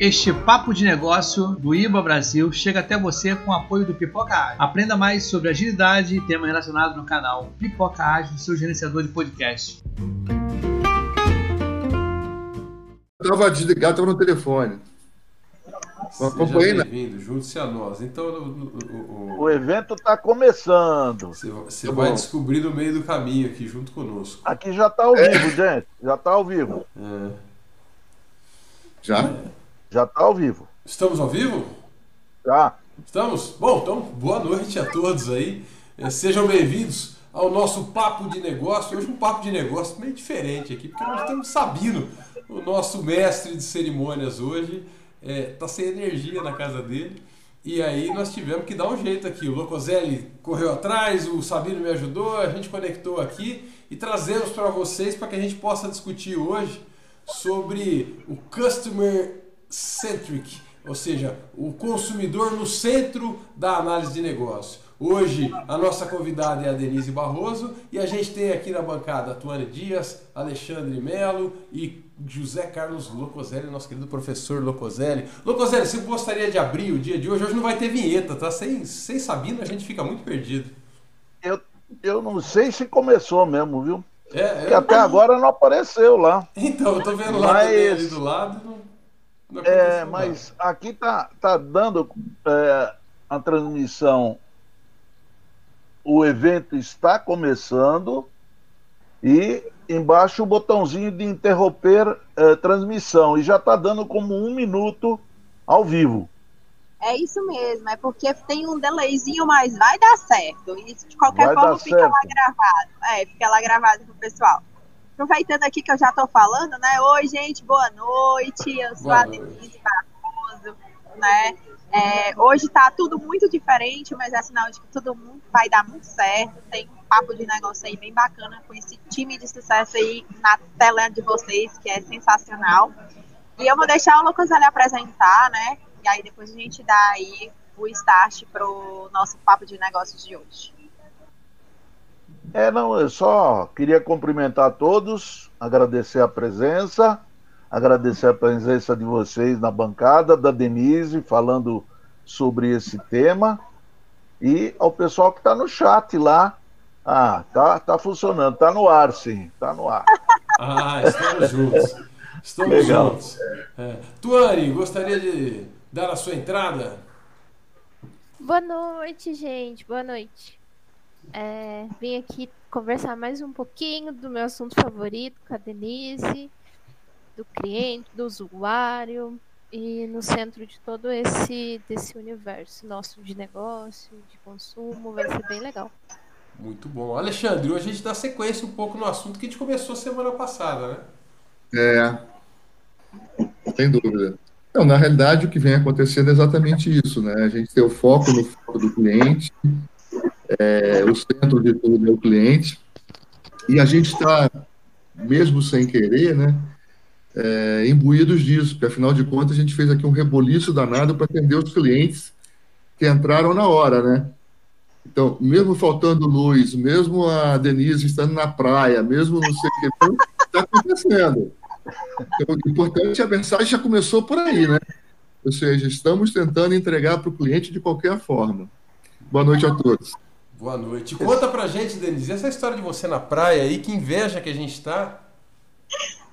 Este papo de negócio do IBA Brasil chega até você com o apoio do Pipoca Ágil. Aprenda mais sobre agilidade e temas relacionados no canal Pipoca Ágil, seu gerenciador de podcast. Estava desligado, estava no telefone. Né? Bem-vindo, junte-se a nós. Então, o, o, o... o evento está começando. Você, você tá vai bom. descobrir no meio do caminho aqui junto conosco. Aqui já está ao é. vivo, gente. Já está ao vivo. É. Já? É. Já está ao vivo. Estamos ao vivo? Já. Estamos? Bom, então, boa noite a todos aí. É, sejam bem-vindos ao nosso papo de negócio. Hoje um papo de negócio meio diferente aqui, porque nós temos Sabino, o nosso mestre de cerimônias hoje. Está é, sem energia na casa dele. E aí nós tivemos que dar um jeito aqui. O Locoselli correu atrás, o Sabino me ajudou, a gente conectou aqui e trazemos para vocês para que a gente possa discutir hoje sobre o customer centric, ou seja, o consumidor no centro da análise de negócio. Hoje a nossa convidada é a Denise Barroso e a gente tem aqui na bancada Tuane Dias, Alexandre Melo e José Carlos Locoselli, nosso querido professor Locoselli. Locoselli, você gostaria de abrir o dia de hoje? Hoje não vai ter vinheta, tá? Sem, sem Sabina a gente fica muito perdido. Eu, eu não sei se começou mesmo, viu? É, Porque eu... até agora não apareceu lá. Então, eu tô vendo lá Mas... do lado. Não é, mas aqui tá, tá dando é, a transmissão. O evento está começando e embaixo o botãozinho de interromper é, transmissão e já está dando como um minuto ao vivo. É isso mesmo, é porque tem um delayzinho, mas vai dar certo. Isso de qualquer vai forma fica certo. lá gravado. É, fica lá gravado pro pessoal aproveitando aqui que eu já estou falando, né? Oi, gente, boa noite. Eu sou boa a Denise Barroso, né? É, hoje está tudo muito diferente, mas é sinal de que tudo vai dar muito certo. Tem um papo de negócio aí bem bacana com esse time de sucesso aí na tela de vocês, que é sensacional. E eu vou deixar o Lucas ali apresentar, né? E aí depois a gente dá aí o start para o nosso papo de negócios de hoje. É, não, eu só queria cumprimentar todos, agradecer a presença, agradecer a presença de vocês na bancada, da Denise, falando sobre esse tema, e ao pessoal que está no chat lá. Ah, tá, tá funcionando, tá no ar, sim, tá no ar. Ah, estamos juntos. Estamos Legal. juntos. É. Tuane, gostaria de dar a sua entrada? Boa noite, gente. Boa noite. É, vim aqui conversar mais um pouquinho do meu assunto favorito com a Denise, do cliente, do usuário e no centro de todo esse desse universo nosso de negócio, de consumo, vai ser bem legal. Muito bom. Alexandre, hoje a gente dá sequência um pouco no assunto que a gente começou semana passada, né? É, sem dúvida. Não, na realidade, o que vem acontecendo é exatamente isso, né? A gente tem o foco no foco do cliente, é, o centro de tudo é o cliente, e a gente está, mesmo sem querer, né, é, imbuídos disso, porque afinal de contas a gente fez aqui um reboliço danado para atender os clientes que entraram na hora, né? Então, mesmo faltando luz, mesmo a Denise estando na praia, mesmo não sei o que, está acontecendo. Então, o importante é a mensagem já começou por aí, né? Ou seja, estamos tentando entregar para o cliente de qualquer forma. Boa noite a todos. Boa noite. Conta pra gente, Denise, essa história de você na praia aí, que inveja que a gente tá.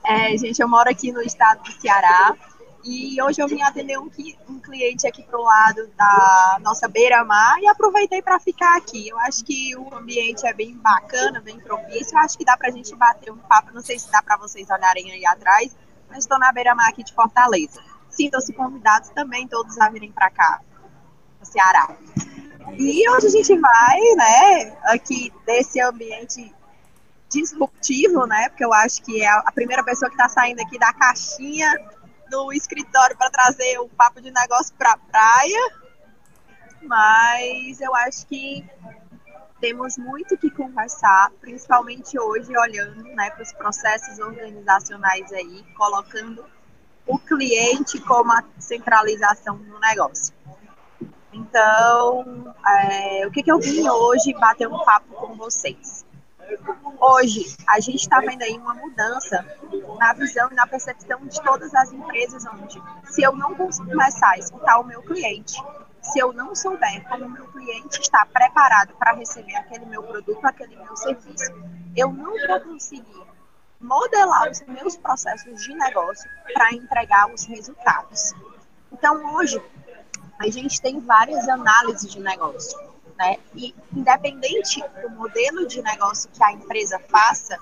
É, gente, eu moro aqui no estado do Ceará e hoje eu vim atender um, um cliente aqui pro lado da nossa beira-mar e aproveitei para ficar aqui. Eu acho que o ambiente é bem bacana, bem propício. Eu acho que dá pra gente bater um papo. Não sei se dá para vocês olharem aí atrás, mas estou na beira-mar aqui de Fortaleza. Sintam-se convidados também todos a virem para cá, no Ceará. E hoje a gente vai, né, aqui desse ambiente disruptivo, né, porque eu acho que é a primeira pessoa que está saindo aqui da caixinha no escritório para trazer o papo de negócio para a praia. Mas eu acho que temos muito que conversar, principalmente hoje, olhando né, para os processos organizacionais aí, colocando o cliente como a centralização do negócio. Então, é, o que, que eu vim hoje bater um papo com vocês? Hoje, a gente está vendo aí uma mudança na visão e na percepção de todas as empresas, onde se eu não começar a escutar o meu cliente, se eu não souber como o meu cliente está preparado para receber aquele meu produto, aquele meu serviço, eu não vou conseguir modelar os meus processos de negócio para entregar os resultados. Então, hoje, a gente tem várias análises de negócio, né? E independente do modelo de negócio que a empresa faça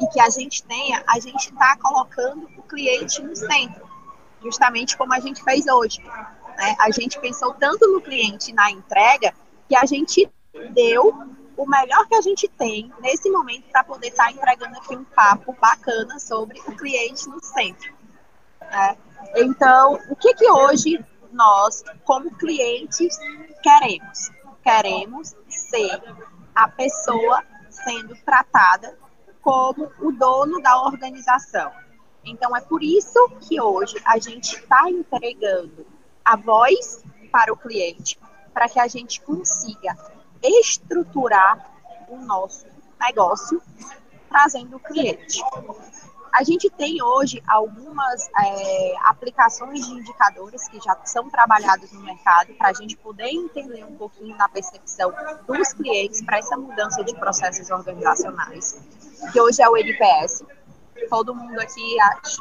e que a gente tenha, a gente está colocando o cliente no centro, justamente como a gente fez hoje. Né? A gente pensou tanto no cliente na entrega que a gente deu o melhor que a gente tem nesse momento para poder estar tá entregando aqui um papo bacana sobre o cliente no centro. Né? Então, o que, que hoje nós, como clientes, queremos? Queremos ser a pessoa sendo tratada como o dono da organização. Então, é por isso que hoje a gente está entregando a voz para o cliente, para que a gente consiga estruturar o nosso negócio trazendo o cliente. A gente tem hoje algumas é, aplicações de indicadores que já são trabalhados no mercado para a gente poder entender um pouquinho da percepção dos clientes para essa mudança de processos organizacionais, que hoje é o NPS. Todo mundo aqui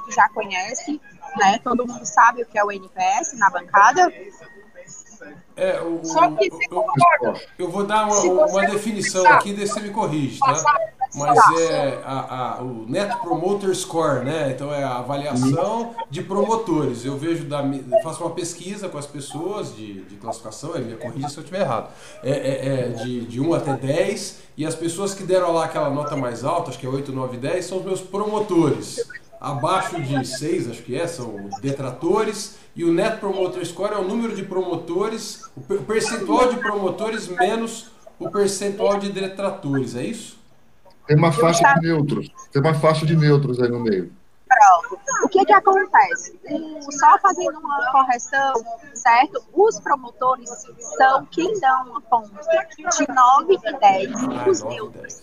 já conhece, né? Todo mundo sabe o que é o NPS na bancada. É, o, Só que você concorda. Eu vou dar uma, uma definição aqui, daí você me corrige, tá? Mas é a, a, o Net Promoter Score, né? Então é a avaliação de promotores. Eu vejo, da, faço uma pesquisa com as pessoas de, de classificação, ele me corrige se eu estiver errado. É, é, é, de, de 1 até 10, e as pessoas que deram lá aquela nota mais alta, acho que é 8, 9, 10, são os meus promotores. Abaixo de 6, acho que é, são detratores e o Net Promoter Score é o número de promotores, o percentual de promotores menos o percentual de detratores, é isso? Tem uma faixa de neutros, tem uma faixa de neutros aí no meio. Pronto. O que que acontece? Só fazendo uma correção, certo? Os promotores são quem dão uma ponta de 9 e 10, ah, os neutros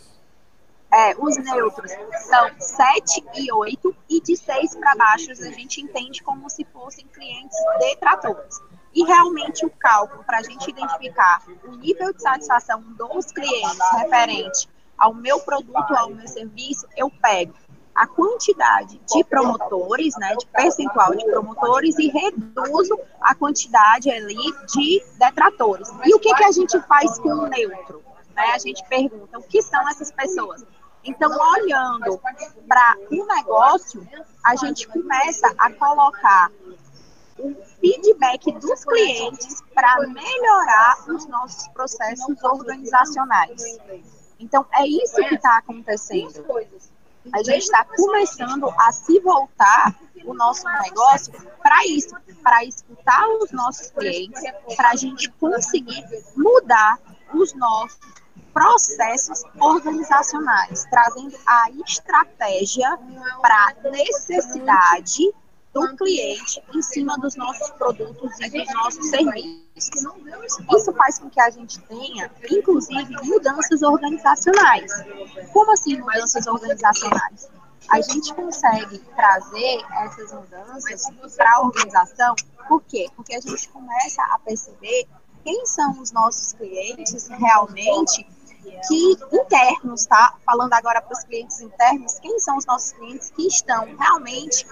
é, os neutros são 7 e 8, e de 6 para baixo a gente entende como se fossem clientes detratores. E realmente o cálculo para a gente identificar o nível de satisfação dos clientes referente ao meu produto, ao meu serviço, eu pego a quantidade de promotores, né, de percentual de promotores e reduzo a quantidade ali de detratores. E o que, que a gente faz com o neutro? Né? A gente pergunta o que são essas pessoas. Então, olhando para o negócio, a gente começa a colocar o feedback dos clientes para melhorar os nossos processos organizacionais. Então, é isso que está acontecendo. A gente está começando a se voltar o nosso negócio para isso, para escutar os nossos clientes, para a gente conseguir mudar os nossos processos organizacionais, trazendo a estratégia para a necessidade do cliente em cima dos nossos produtos e dos nossos serviços. Isso faz com que a gente tenha, inclusive, mudanças organizacionais. Como assim mudanças organizacionais? A gente consegue trazer essas mudanças para a organização, por quê? Porque a gente começa a perceber quem são os nossos clientes realmente que internos, tá? Falando agora para os clientes internos, quem são os nossos clientes que estão realmente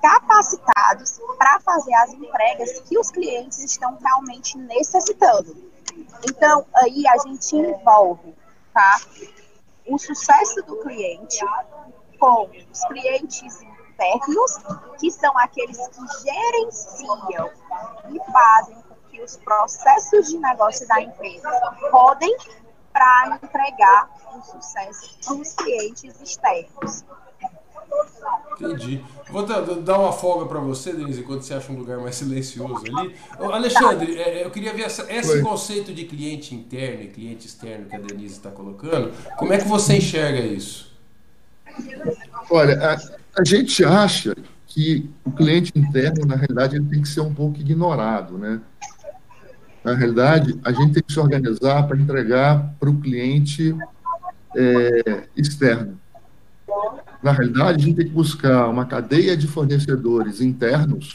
capacitados para fazer as entregas que os clientes estão realmente necessitando. Então, aí a gente envolve, tá? O sucesso do cliente com os clientes internos, que são aqueles que gerenciam e fazem com que os processos de negócio da empresa podem para entregar o sucesso para os clientes externos. Entendi. Vou dar uma folga para você, Denise, enquanto você acha um lugar mais silencioso ali. Alexandre, é, é, eu queria ver esse conceito de cliente interno e cliente externo que a Denise está colocando. Como é que você enxerga isso? Olha, a, a gente acha que o cliente interno, na realidade, ele tem que ser um pouco ignorado, né? Na realidade, a gente tem que se organizar para entregar para o cliente é, externo. na realidade, a gente tem que buscar uma cadeia de fornecedores internos,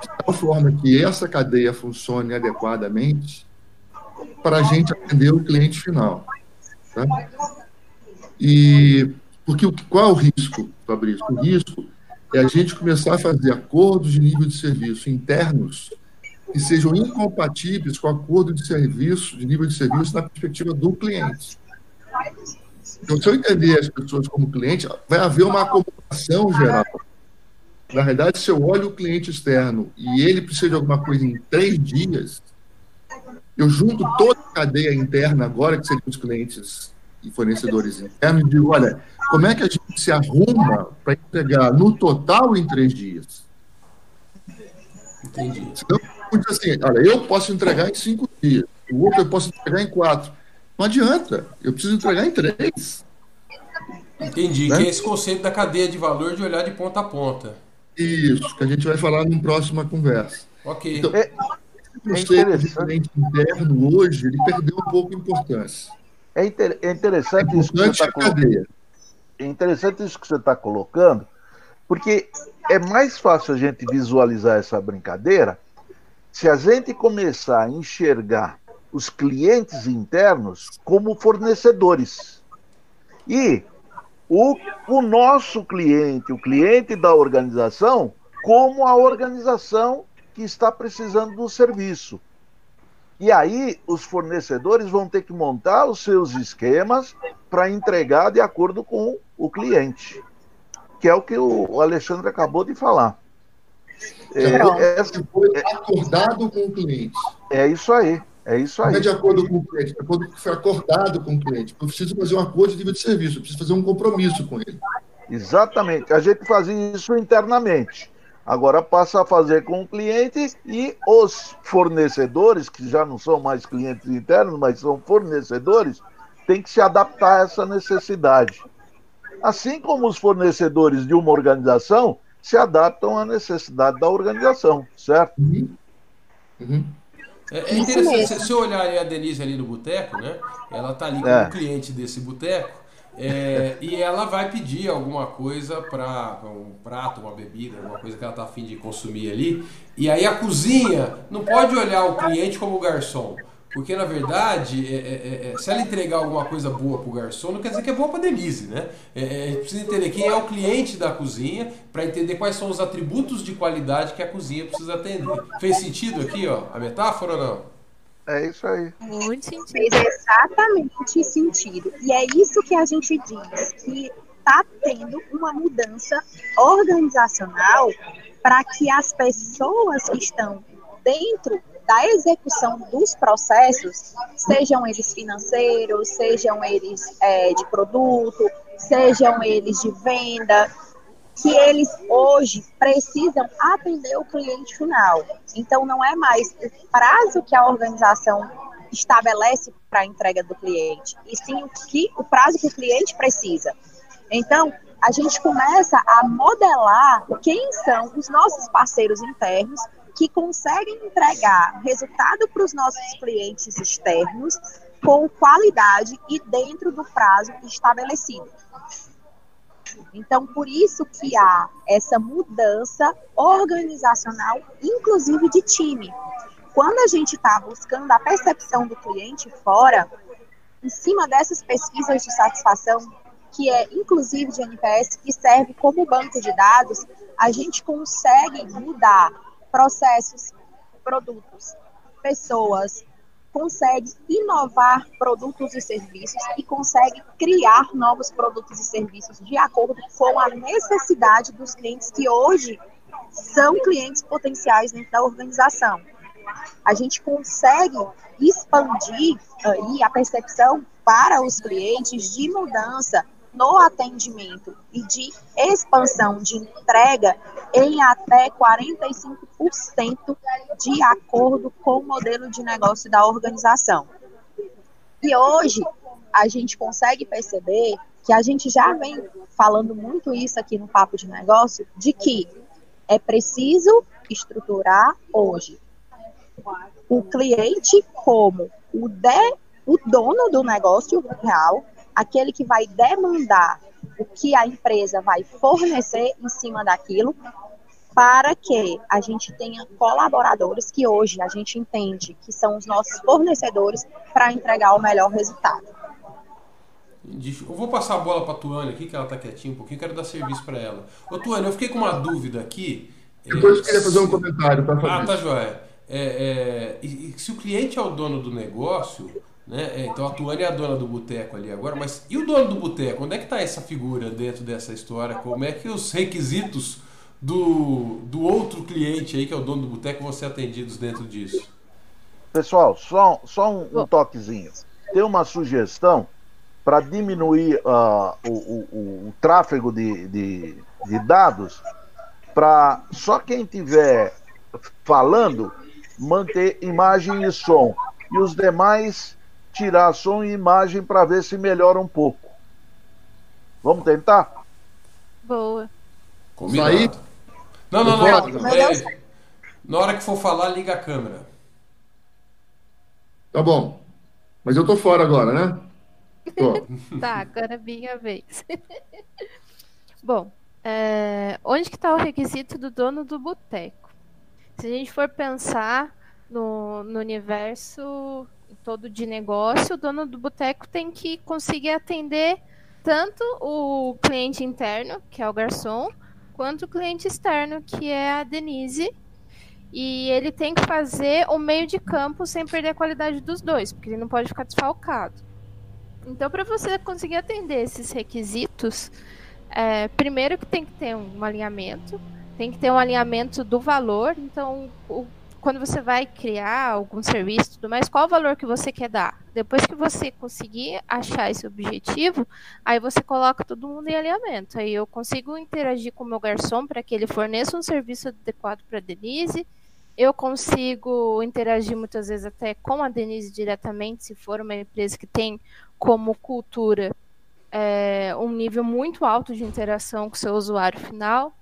de tal forma que essa cadeia funcione adequadamente para a gente atender o cliente final. Tá? E porque qual é o risco, Fabrício? O risco é a gente começar a fazer acordos de nível de serviço internos que sejam incompatíveis com o acordo de serviço, de nível de serviço na perspectiva do cliente. Então, se eu entender as pessoas como cliente, vai haver uma acomodação geral. Na verdade, se eu olho o cliente externo e ele precisa de alguma coisa em três dias, eu junto toda a cadeia interna agora, que seriam os clientes e fornecedores internos, e digo, olha, como é que a gente se arruma para entregar no total em três dias? Entendi. Então, assim, olha, eu posso entregar em cinco dias, o outro eu posso entregar em quatro. Não adianta, eu preciso entregar em três. Entendi, né? que é esse conceito da cadeia de valor de olhar de ponta a ponta. Isso, que a gente vai falar numa próxima conversa. Ok. Então, é, o conceito interno hoje, ele perdeu um pouco de importância. É, inter, é interessante é isso que você está colocando. É interessante isso que você está colocando, porque é mais fácil a gente visualizar essa brincadeira se a gente começar a enxergar os clientes internos como fornecedores. E o, o nosso cliente, o cliente da organização, como a organização que está precisando do serviço. E aí os fornecedores vão ter que montar os seus esquemas para entregar de acordo com o cliente, que é o que o Alexandre acabou de falar. É, é, é, acordado com o cliente. É isso aí. É isso aí. Não é de acordo com o cliente, de acordo com o que foi acordado com o cliente. Eu preciso fazer um acordo de nível de serviço, eu preciso fazer um compromisso com ele. Exatamente. A gente fazia isso internamente. Agora passa a fazer com o cliente e os fornecedores, que já não são mais clientes internos, mas são fornecedores, têm que se adaptar a essa necessidade. Assim como os fornecedores de uma organização se adaptam à necessidade da organização, certo? Uhum. Uhum. É, é interessante, se você olhar a Denise ali no boteco, né? Ela tá ali com é. cliente desse boteco é, e ela vai pedir alguma coisa para um prato, uma bebida, alguma coisa que ela tá afim de consumir ali. E aí a cozinha não pode olhar o cliente como garçom. Porque, na verdade, é, é, é, é, se ela entregar alguma coisa boa para o garçom, não quer dizer que é boa para Denise, né? É, é, precisa entender quem é o cliente da cozinha para entender quais são os atributos de qualidade que a cozinha precisa atender. Fez sentido aqui, ó, a metáfora ou não? É isso aí. Muito sentido. Fez exatamente sentido. E é isso que a gente diz, que está tendo uma mudança organizacional para que as pessoas que estão dentro da execução dos processos, sejam eles financeiros, sejam eles é, de produto, sejam eles de venda, que eles hoje precisam atender o cliente final. Então, não é mais o prazo que a organização estabelece para a entrega do cliente, e sim o, que, o prazo que o cliente precisa. Então, a gente começa a modelar quem são os nossos parceiros internos que conseguem entregar resultado para os nossos clientes externos com qualidade e dentro do prazo estabelecido. Então, por isso que há essa mudança organizacional, inclusive de time. Quando a gente está buscando a percepção do cliente fora, em cima dessas pesquisas de satisfação, que é inclusive de NPS, que serve como banco de dados, a gente consegue mudar processos, produtos, pessoas, consegue inovar produtos e serviços e consegue criar novos produtos e serviços de acordo com a necessidade dos clientes que hoje são clientes potenciais dentro da organização. A gente consegue expandir aí a percepção para os clientes de mudança no atendimento e de expansão de entrega em até 45% de acordo com o modelo de negócio da organização. E hoje a gente consegue perceber que a gente já vem falando muito isso aqui no Papo de Negócio, de que é preciso estruturar hoje o cliente como o, de, o dono do negócio real, aquele que vai demandar o que a empresa vai fornecer em cima daquilo, para que a gente tenha colaboradores que hoje a gente entende que são os nossos fornecedores para entregar o melhor resultado. Eu vou passar a bola para a Tuane aqui, que ela está quietinha um pouquinho, quero dar serviço para ela. Ô Tuane, eu fiquei com uma dúvida aqui. Depois eu queria fazer um comentário para fazer. Ah, tá joia. É, é, e, e, se o cliente é o dono do negócio, né? É, então a Tuane é a dona do boteco ali agora, mas e o dono do boteco? Onde é que está essa figura dentro dessa história? Como é que os requisitos do, do outro cliente aí, que é o dono do boteco, vão ser atendidos dentro disso? Pessoal, só, só um, um toquezinho. Tem uma sugestão para diminuir uh, o, o, o, tráfego de, de, de dados, para só quem tiver falando manter imagem e som, e os demais tirar som e imagem para ver se melhora um pouco. Vamos tentar? Boa. Combinado. Aí? Não, não, não. não. É, na hora que for falar, liga a câmera. Tá bom. Mas eu tô fora agora, né? tá, agora é minha vez. Bom, é, onde que está o requisito do dono do boteco? Se a gente for pensar no, no universo todo de negócio, o dono do boteco tem que conseguir atender tanto o cliente interno, que é o garçom, quanto o cliente externo, que é a Denise. E ele tem que fazer o meio de campo sem perder a qualidade dos dois, porque ele não pode ficar desfalcado. Então, para você conseguir atender esses requisitos, é, primeiro que tem que ter um alinhamento, tem que ter um alinhamento do valor. Então, o, quando você vai criar algum serviço, tudo mais, qual o valor que você quer dar? Depois que você conseguir achar esse objetivo, aí você coloca todo mundo em alinhamento. Aí eu consigo interagir com o meu garçom para que ele forneça um serviço adequado para a Denise. Eu consigo interagir muitas vezes até com a Denise diretamente, se for uma empresa que tem como cultura é, um nível muito alto de interação com o seu usuário final.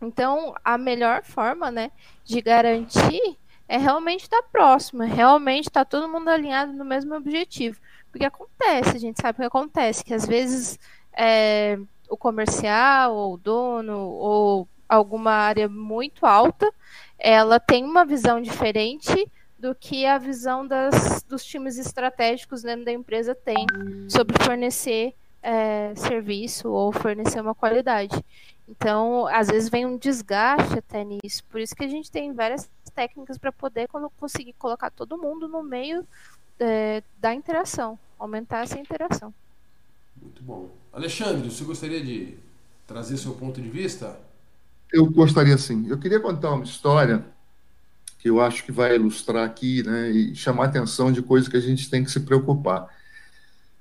Então, a melhor forma né, de garantir é realmente estar próximo, realmente estar todo mundo alinhado no mesmo objetivo. Porque acontece, a gente sabe que acontece, que às vezes é, o comercial, ou o dono, ou alguma área muito alta, ela tem uma visão diferente do que a visão das, dos times estratégicos dentro da empresa tem sobre fornecer é, serviço ou fornecer uma qualidade. Então, às vezes vem um desgaste até nisso. Por isso que a gente tem várias técnicas para poder conseguir colocar todo mundo no meio é, da interação, aumentar essa interação. Muito bom. Alexandre, você gostaria de trazer seu ponto de vista? Eu gostaria sim. Eu queria contar uma história que eu acho que vai ilustrar aqui né, e chamar a atenção de coisas que a gente tem que se preocupar.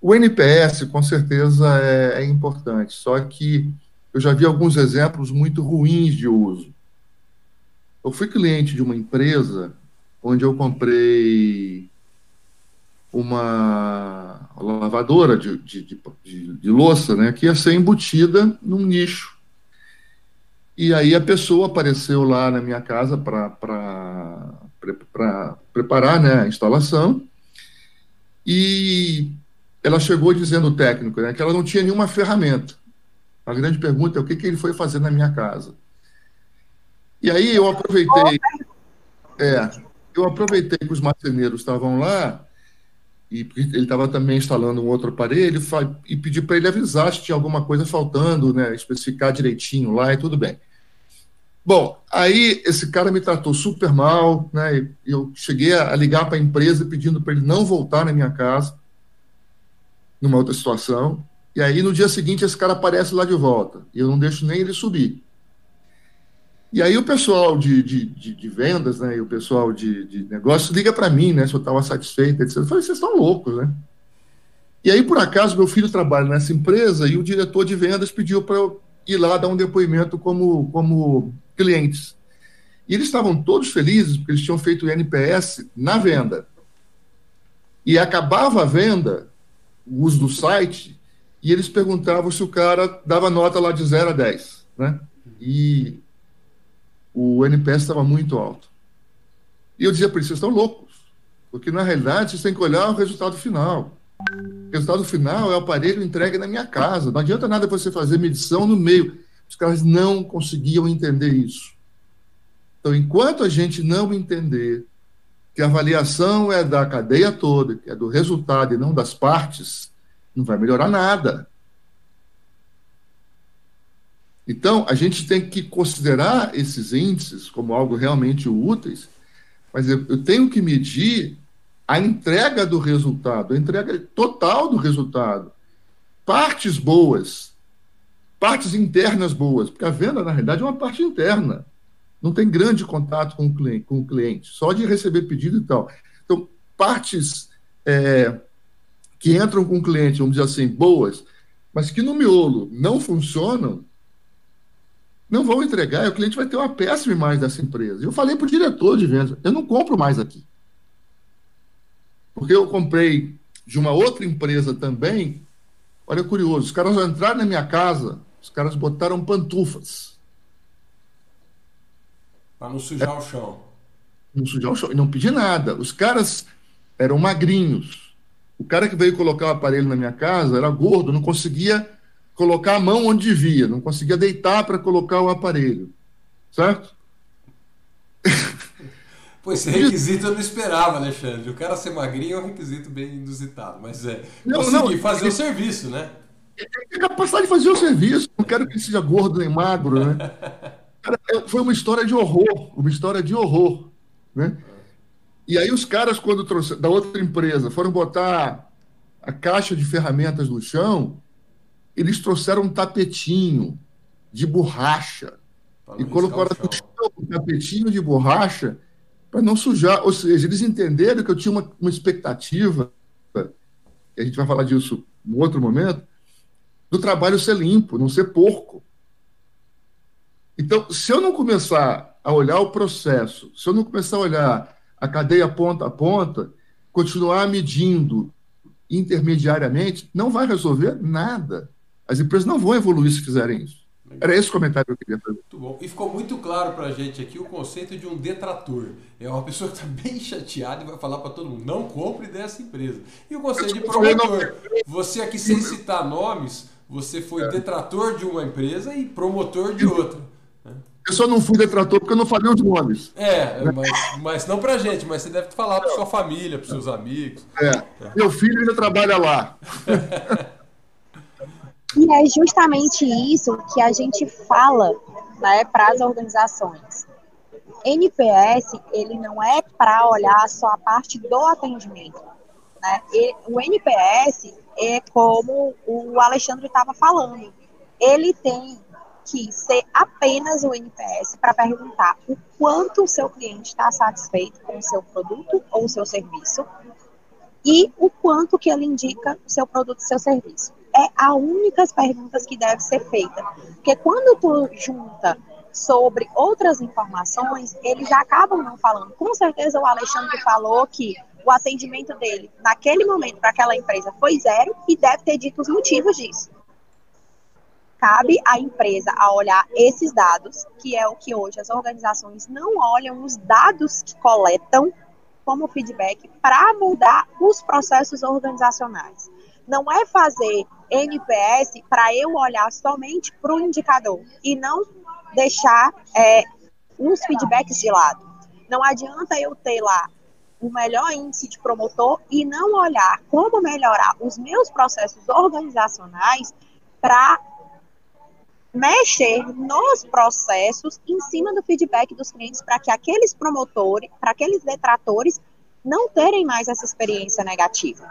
O NPS, com certeza, é, é importante, só que eu já vi alguns exemplos muito ruins de uso. Eu fui cliente de uma empresa onde eu comprei uma lavadora de, de, de, de, louça, né, que ia ser embutida num nicho. E aí a pessoa apareceu lá na minha casa para preparar né, a instalação. E ela chegou dizendo o técnico né, que ela não tinha nenhuma ferramenta. A grande pergunta é o que, que ele foi fazer na minha casa. E aí eu aproveitei. É, eu aproveitei que os marceneiros estavam lá e ele estava também instalando um outro aparelho e pedi para ele avisar se tinha alguma coisa faltando, né, especificar direitinho lá e tudo bem. Bom, aí esse cara me tratou super mal, né? Eu cheguei a ligar para a empresa pedindo para ele não voltar na minha casa, numa outra situação. E aí no dia seguinte esse cara aparece lá de volta e eu não deixo nem ele subir. E aí o pessoal de, de, de, de vendas, né, e o pessoal de, de negócios liga para mim, né, se eu estava satisfeito, etc. Eu falei, vocês estão loucos, né? E aí, por acaso, meu filho trabalha nessa empresa e o diretor de vendas pediu para eu ir lá dar um depoimento como, como clientes. E eles estavam todos felizes porque eles tinham feito o NPS na venda. E acabava a venda, o uso do site, e eles perguntavam se o cara dava nota lá de 0 a 10. Né? E o NPS estava muito alto. E eu dizia para eles: vocês estão loucos, porque na realidade vocês têm que olhar o resultado final. O resultado final é o aparelho entregue na minha casa. Não adianta nada você fazer medição no meio. Os caras não conseguiam entender isso. Então, enquanto a gente não entender que a avaliação é da cadeia toda, que é do resultado e não das partes, não vai melhorar nada. Então, a gente tem que considerar esses índices como algo realmente úteis, mas eu, eu tenho que medir a entrega do resultado, a entrega total do resultado. Partes boas, partes internas boas, porque a venda, na realidade, é uma parte interna. Não tem grande contato com o cliente, com o cliente só de receber pedido e tal. Então, partes é, que entram com o cliente, vamos dizer assim, boas, mas que no miolo não funcionam, não vão entregar, e o cliente vai ter uma péssima imagem dessa empresa. Eu falei para o diretor de vendas, eu não compro mais aqui. Porque eu comprei de uma outra empresa também. Olha, curioso, os caras entraram na minha casa, os caras botaram pantufas. Para não sujar é, o chão. Não sujar o chão. E não pedi nada. Os caras eram magrinhos. O cara que veio colocar o aparelho na minha casa era gordo, não conseguia colocar a mão onde devia, não conseguia deitar para colocar o aparelho, certo? Pois esse requisito eu não esperava, Alexandre. O cara ser magrinho é um requisito bem inusitado, mas é não, conseguir não, fazer o serviço, né? É capacidade de fazer o serviço. Não quero que ele seja gordo nem magro, né? Cara, é, foi uma história de horror, uma história de horror, né? E aí os caras, quando trouxeram da outra empresa, foram botar a caixa de ferramentas no chão, eles trouxeram um tapetinho de borracha e colocaram no chão um tapetinho de borracha para não sujar. Ou seja, eles entenderam que eu tinha uma, uma expectativa, e a gente vai falar disso em outro momento, do trabalho ser limpo, não ser porco. Então, se eu não começar a olhar o processo, se eu não começar a olhar a cadeia ponta a ponta, continuar medindo intermediariamente, não vai resolver nada. As empresas não vão evoluir se fizerem isso. Era esse o comentário que eu queria fazer. Muito bom. E ficou muito claro para a gente aqui o conceito de um detrator. É uma pessoa que está bem chateada e vai falar para todo mundo: não compre dessa empresa. E o conceito de promotor. Você aqui, sem citar nomes, você foi é. detrator de uma empresa e promotor de outra. Eu só não fui detrator porque eu não falei os nomes. É, mas, mas não pra gente, mas você deve falar para sua família, para seus amigos. É. é. Meu filho ainda trabalha lá. E é justamente isso que a gente fala né, para as organizações. NPS, ele não é para olhar só a parte do atendimento. Né? E, o NPS é como o Alexandre estava falando. Ele tem que ser apenas o NPS para perguntar o quanto o seu cliente está satisfeito com o seu produto ou o seu serviço e o quanto que ele indica o seu produto e seu serviço é a única perguntas que deve ser feita. Porque quando tu junta sobre outras informações, eles acabam não falando. Com certeza o Alexandre falou que o atendimento dele, naquele momento, para aquela empresa foi zero e deve ter dito os motivos disso. Cabe à empresa a olhar esses dados, que é o que hoje as organizações não olham os dados que coletam como feedback para mudar os processos organizacionais. Não é fazer NPS para eu olhar somente para o indicador e não deixar é, os feedbacks de lado. Não adianta eu ter lá o melhor índice de promotor e não olhar como melhorar os meus processos organizacionais para mexer nos processos em cima do feedback dos clientes para que aqueles promotores, para aqueles detratores não terem mais essa experiência negativa.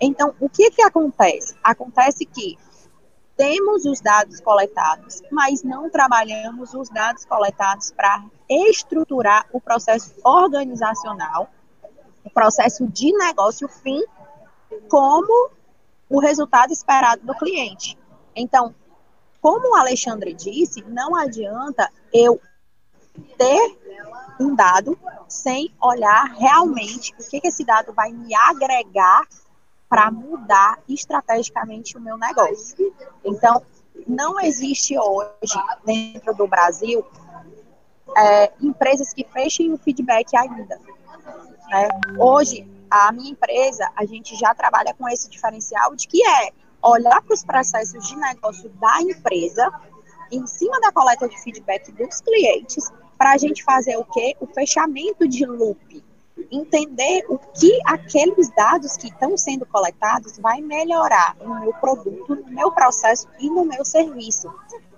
Então, o que, que acontece? Acontece que temos os dados coletados, mas não trabalhamos os dados coletados para estruturar o processo organizacional, o processo de negócio fim, como o resultado esperado do cliente. Então, como o Alexandre disse, não adianta eu ter um dado sem olhar realmente o que, que esse dado vai me agregar para mudar estrategicamente o meu negócio. Então, não existe hoje, dentro do Brasil, é, empresas que fechem o feedback ainda. Né? Hoje, a minha empresa, a gente já trabalha com esse diferencial de que é olhar para os processos de negócio da empresa, em cima da coleta de feedback dos clientes, para a gente fazer o quê? O fechamento de loop. Entender o que aqueles dados que estão sendo coletados vai melhorar no meu produto, no meu processo e no meu serviço.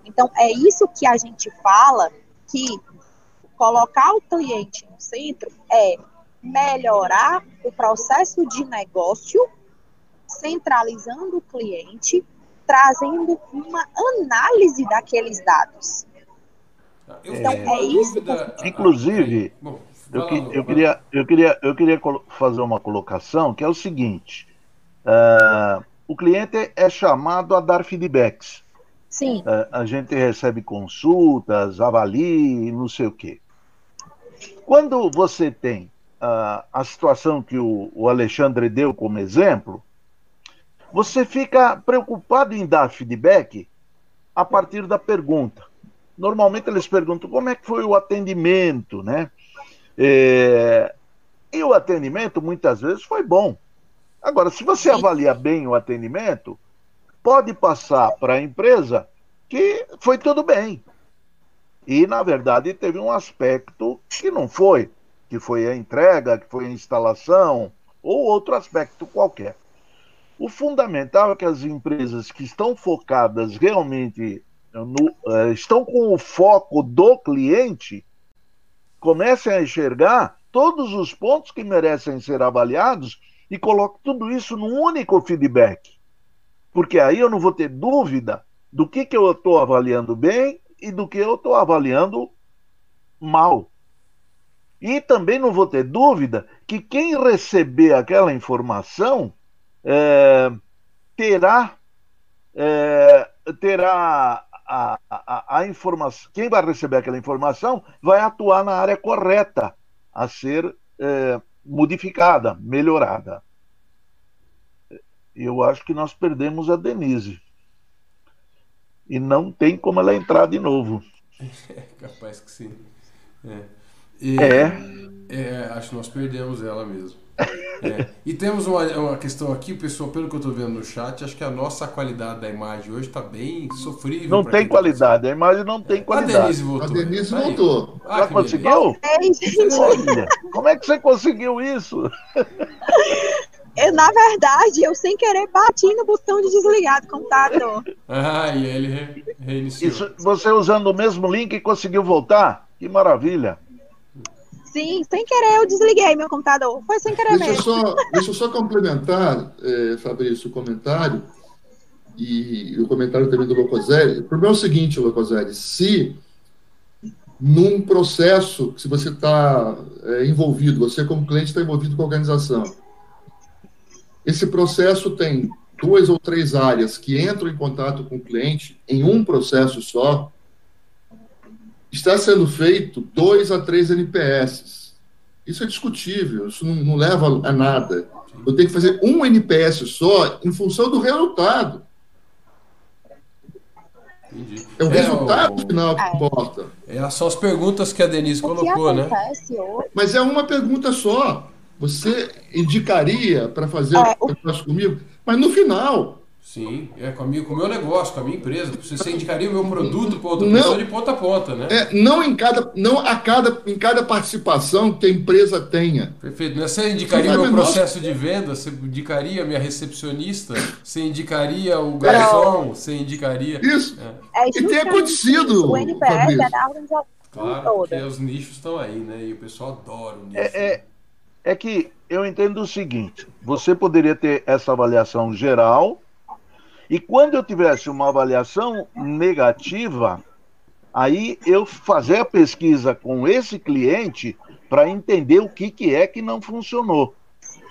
Então, é isso que a gente fala que colocar o cliente no centro é melhorar o processo de negócio, centralizando o cliente, trazendo uma análise daqueles dados. Eu então, é isso. Que... Inclusive, Bom, eu, que, eu, queria, eu, queria, eu queria fazer uma colocação que é o seguinte: uh, o cliente é chamado a dar feedbacks. Sim. Uh, a gente recebe consultas, avalie, não sei o quê. Quando você tem uh, a situação que o, o Alexandre deu como exemplo, você fica preocupado em dar feedback a partir da pergunta. Normalmente eles perguntam como é que foi o atendimento, né? É... E o atendimento muitas vezes foi bom. Agora, se você avalia bem o atendimento, pode passar para a empresa que foi tudo bem. E, na verdade, teve um aspecto que não foi, que foi a entrega, que foi a instalação, ou outro aspecto qualquer. O fundamental é que as empresas que estão focadas realmente no, uh, estão com o foco do cliente comecem a enxergar todos os pontos que merecem ser avaliados e coloquem tudo isso num único feedback. Porque aí eu não vou ter dúvida do que, que eu estou avaliando bem e do que eu estou avaliando mal. E também não vou ter dúvida que quem receber aquela informação é, terá, é, terá a, a, a informação, quem vai receber aquela informação vai atuar na área correta a ser é, modificada, melhorada. Eu acho que nós perdemos a Denise. E não tem como ela entrar de novo. É, capaz que sim. É. E, é. é. Acho que nós perdemos ela mesmo. É. E temos uma, uma questão aqui, pessoal, pelo que eu estou vendo no chat, acho que a nossa qualidade da imagem hoje está bem sofrível. Não tem tá qualidade, tá a imagem não tem é. qualidade. A Denise voltou. A Denise voltou. Ah, Já conseguiu? Como é que você conseguiu isso? Eu, na verdade, eu sem querer bati no botão de desligar do computador. Ah, e ele reiniciou. Isso, você usando o mesmo link conseguiu voltar? Que maravilha. Sim, sem querer eu desliguei meu computador. Foi sem querer deixa mesmo. Só, deixa eu só complementar, é, Fabrício, o comentário, e o comentário também do Locoselli. O problema é o seguinte, Locoselli, se num processo, se você está é, envolvido, você como cliente está envolvido com a organização, esse processo tem duas ou três áreas que entram em contato com o cliente em um processo só, está sendo feito dois a três NPS. Isso é discutível, isso não, não leva a nada. Eu tenho que fazer um NPS só em função do resultado. Entendi. É o é, resultado o... final que é. importa. É, são as perguntas que a Denise colocou, né? Hoje? Mas é uma pergunta só. Você indicaria para fazer é, o negócio comigo? Mas no final, Sim, é com, a minha, com o meu negócio, com a minha empresa. Você indicaria o meu produto para outra não, pessoa de ponta a ponta, né? É, não em cada, não a cada, em cada participação que a empresa tenha. Perfeito. Você indicaria o meu processo de venda? Você indicaria a minha recepcionista? Você indicaria o garçom? Você indicaria. Isso. É. É e tem acontecido. O NPS é da claro, toda. Porque os nichos estão aí, né? E o pessoal adora o nicho. É, é, é que eu entendo o seguinte: você poderia ter essa avaliação geral e quando eu tivesse uma avaliação negativa, aí eu fazer a pesquisa com esse cliente para entender o que, que é que não funcionou.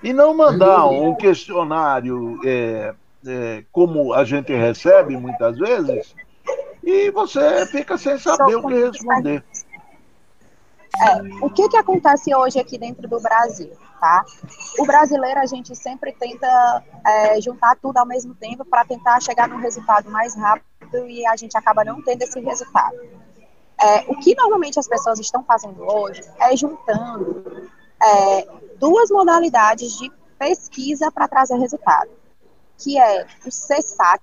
E não mandar um questionário é, é, como a gente recebe muitas vezes, e você fica sem saber o que responder. É, o que, que acontece hoje aqui dentro do Brasil? Tá? O brasileiro, a gente sempre tenta é, juntar tudo ao mesmo tempo para tentar chegar num resultado mais rápido e a gente acaba não tendo esse resultado. É, o que normalmente as pessoas estão fazendo hoje é juntando é, duas modalidades de pesquisa para trazer resultado, que é o CSAT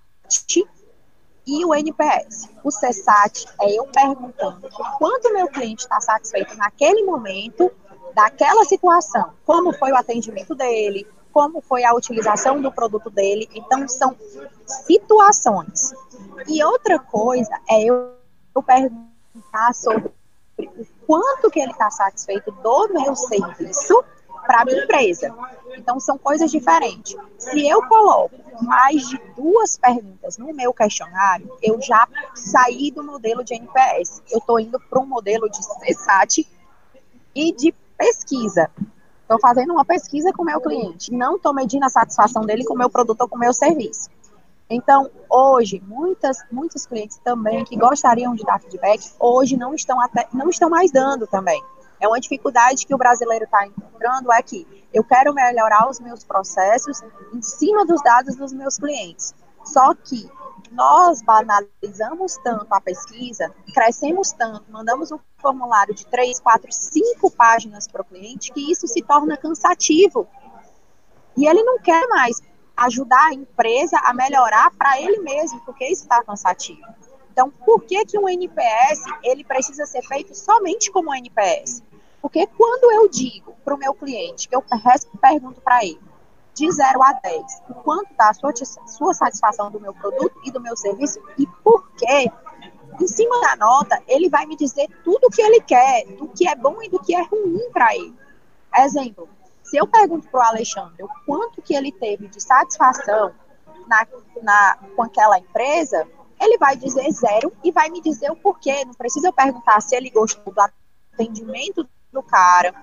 e o NPS. O CSAT é eu perguntando o quanto meu cliente está satisfeito naquele momento, daquela situação, como foi o atendimento dele, como foi a utilização do produto dele. Então, são situações. E outra coisa é eu, perguntar sobre o quanto que ele está satisfeito do meu serviço para a minha empresa. Então, são coisas diferentes. Se eu coloco mais de duas perguntas no meu questionário, eu já saí do modelo de NPS. Eu estou indo para um modelo de CSAT e de pesquisa. Estou fazendo uma pesquisa com o meu cliente, não estou medindo a satisfação dele com o meu produto ou com o meu serviço. Então, hoje, muitas, muitos clientes também que gostariam de dar feedback, hoje não estão, até, não estão mais dando também. É uma dificuldade que o brasileiro está encontrando, é que eu quero melhorar os meus processos em cima dos dados dos meus clientes. Só que nós banalizamos tanto a pesquisa, crescemos tanto, mandamos um formulário de três, quatro, cinco páginas para o cliente, que isso se torna cansativo. E ele não quer mais ajudar a empresa a melhorar para ele mesmo, porque isso está cansativo. Então, por que, que um NPS ele precisa ser feito somente como NPS? Porque quando eu digo para o meu cliente, que eu pergunto para ele, de 0 a 10, o quanto está a sua, sua satisfação do meu produto e do meu serviço e por quê, em cima da nota, ele vai me dizer tudo o que ele quer, do que é bom e do que é ruim para ele. Exemplo, se eu pergunto para o Alexandre o quanto que ele teve de satisfação na, na, com aquela empresa, ele vai dizer zero e vai me dizer o porquê. Não precisa eu perguntar se ele gostou do atendimento do cara,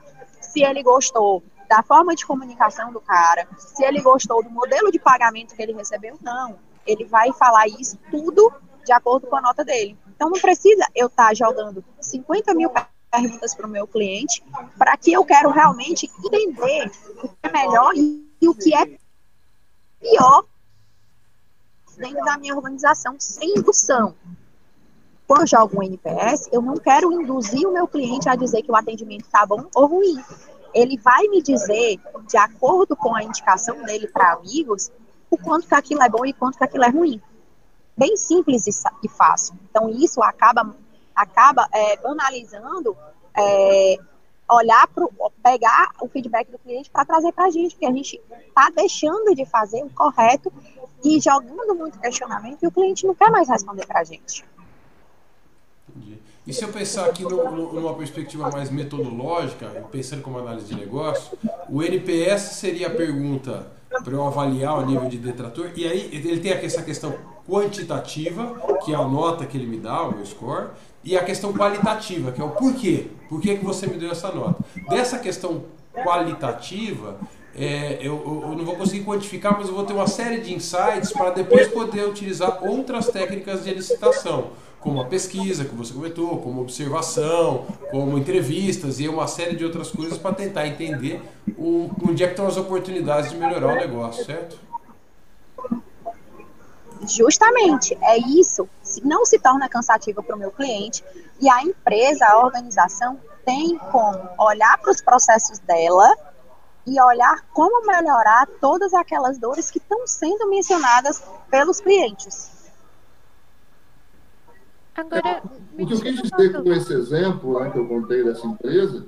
se ele gostou da forma de comunicação do cara, se ele gostou do modelo de pagamento que ele recebeu, não. Ele vai falar isso tudo de acordo com a nota dele. Então não precisa eu estar tá jogando 50 mil perguntas para o meu cliente para que eu quero realmente entender o que é melhor e o que é pior dentro da minha organização, sem indução. Quando eu jogo um NPS, eu não quero induzir o meu cliente a dizer que o atendimento está bom ou ruim ele vai me dizer, de acordo com a indicação dele para amigos, o quanto que aquilo é bom e quanto que aquilo é ruim. Bem simples e, fácil. Então, isso acaba, acaba é, banalizando é, olhar para pegar o feedback do cliente para trazer para a gente, porque a gente está deixando de fazer o correto e jogando muito questionamento e o cliente não quer mais responder para a gente. E se eu pensar aqui no, no, numa perspectiva mais metodológica, pensando como análise de negócio, o NPS seria a pergunta para eu avaliar o nível de detrator, e aí ele tem essa questão quantitativa, que é a nota que ele me dá, o meu score, e a questão qualitativa, que é o porquê. Por que, que você me deu essa nota? Dessa questão qualitativa, é, eu, eu, não vou conseguir quantificar, mas eu vou ter uma série de insights para depois poder utilizar outras técnicas de licitação como a pesquisa que você comentou, como observação, como entrevistas e uma série de outras coisas para tentar entender o, onde é que estão as oportunidades de melhorar o negócio, certo? Justamente, é isso. Não se torna cansativo para o meu cliente e a empresa, a organização, tem como olhar para os processos dela e olhar como melhorar todas aquelas dores que estão sendo mencionadas pelos clientes. Agora, o que eu quis dizer com esse exemplo né, que eu contei dessa empresa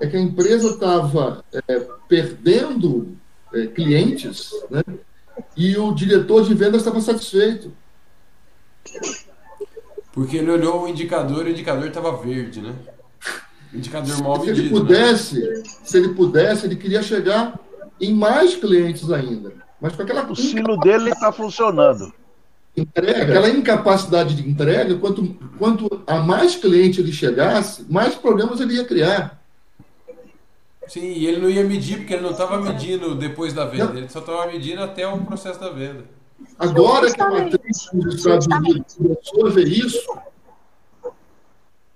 é que a empresa estava é, perdendo é, clientes né, e o diretor de vendas estava satisfeito. Porque ele olhou o indicador e o indicador estava verde, né? Indicador mal medido. Se ele né? pudesse, né? se ele pudesse, ele queria chegar em mais clientes ainda. Mas com aquela o sino dele está funcionando entrega, aquela incapacidade de entrega, quanto, quanto a mais cliente ele chegasse, mais problemas ele ia criar. Sim, e ele não ia medir, porque ele não estava medindo depois da venda, ele só estava medindo até o processo da venda. Agora que a matriz dos Estados Unidos começou a ver isso,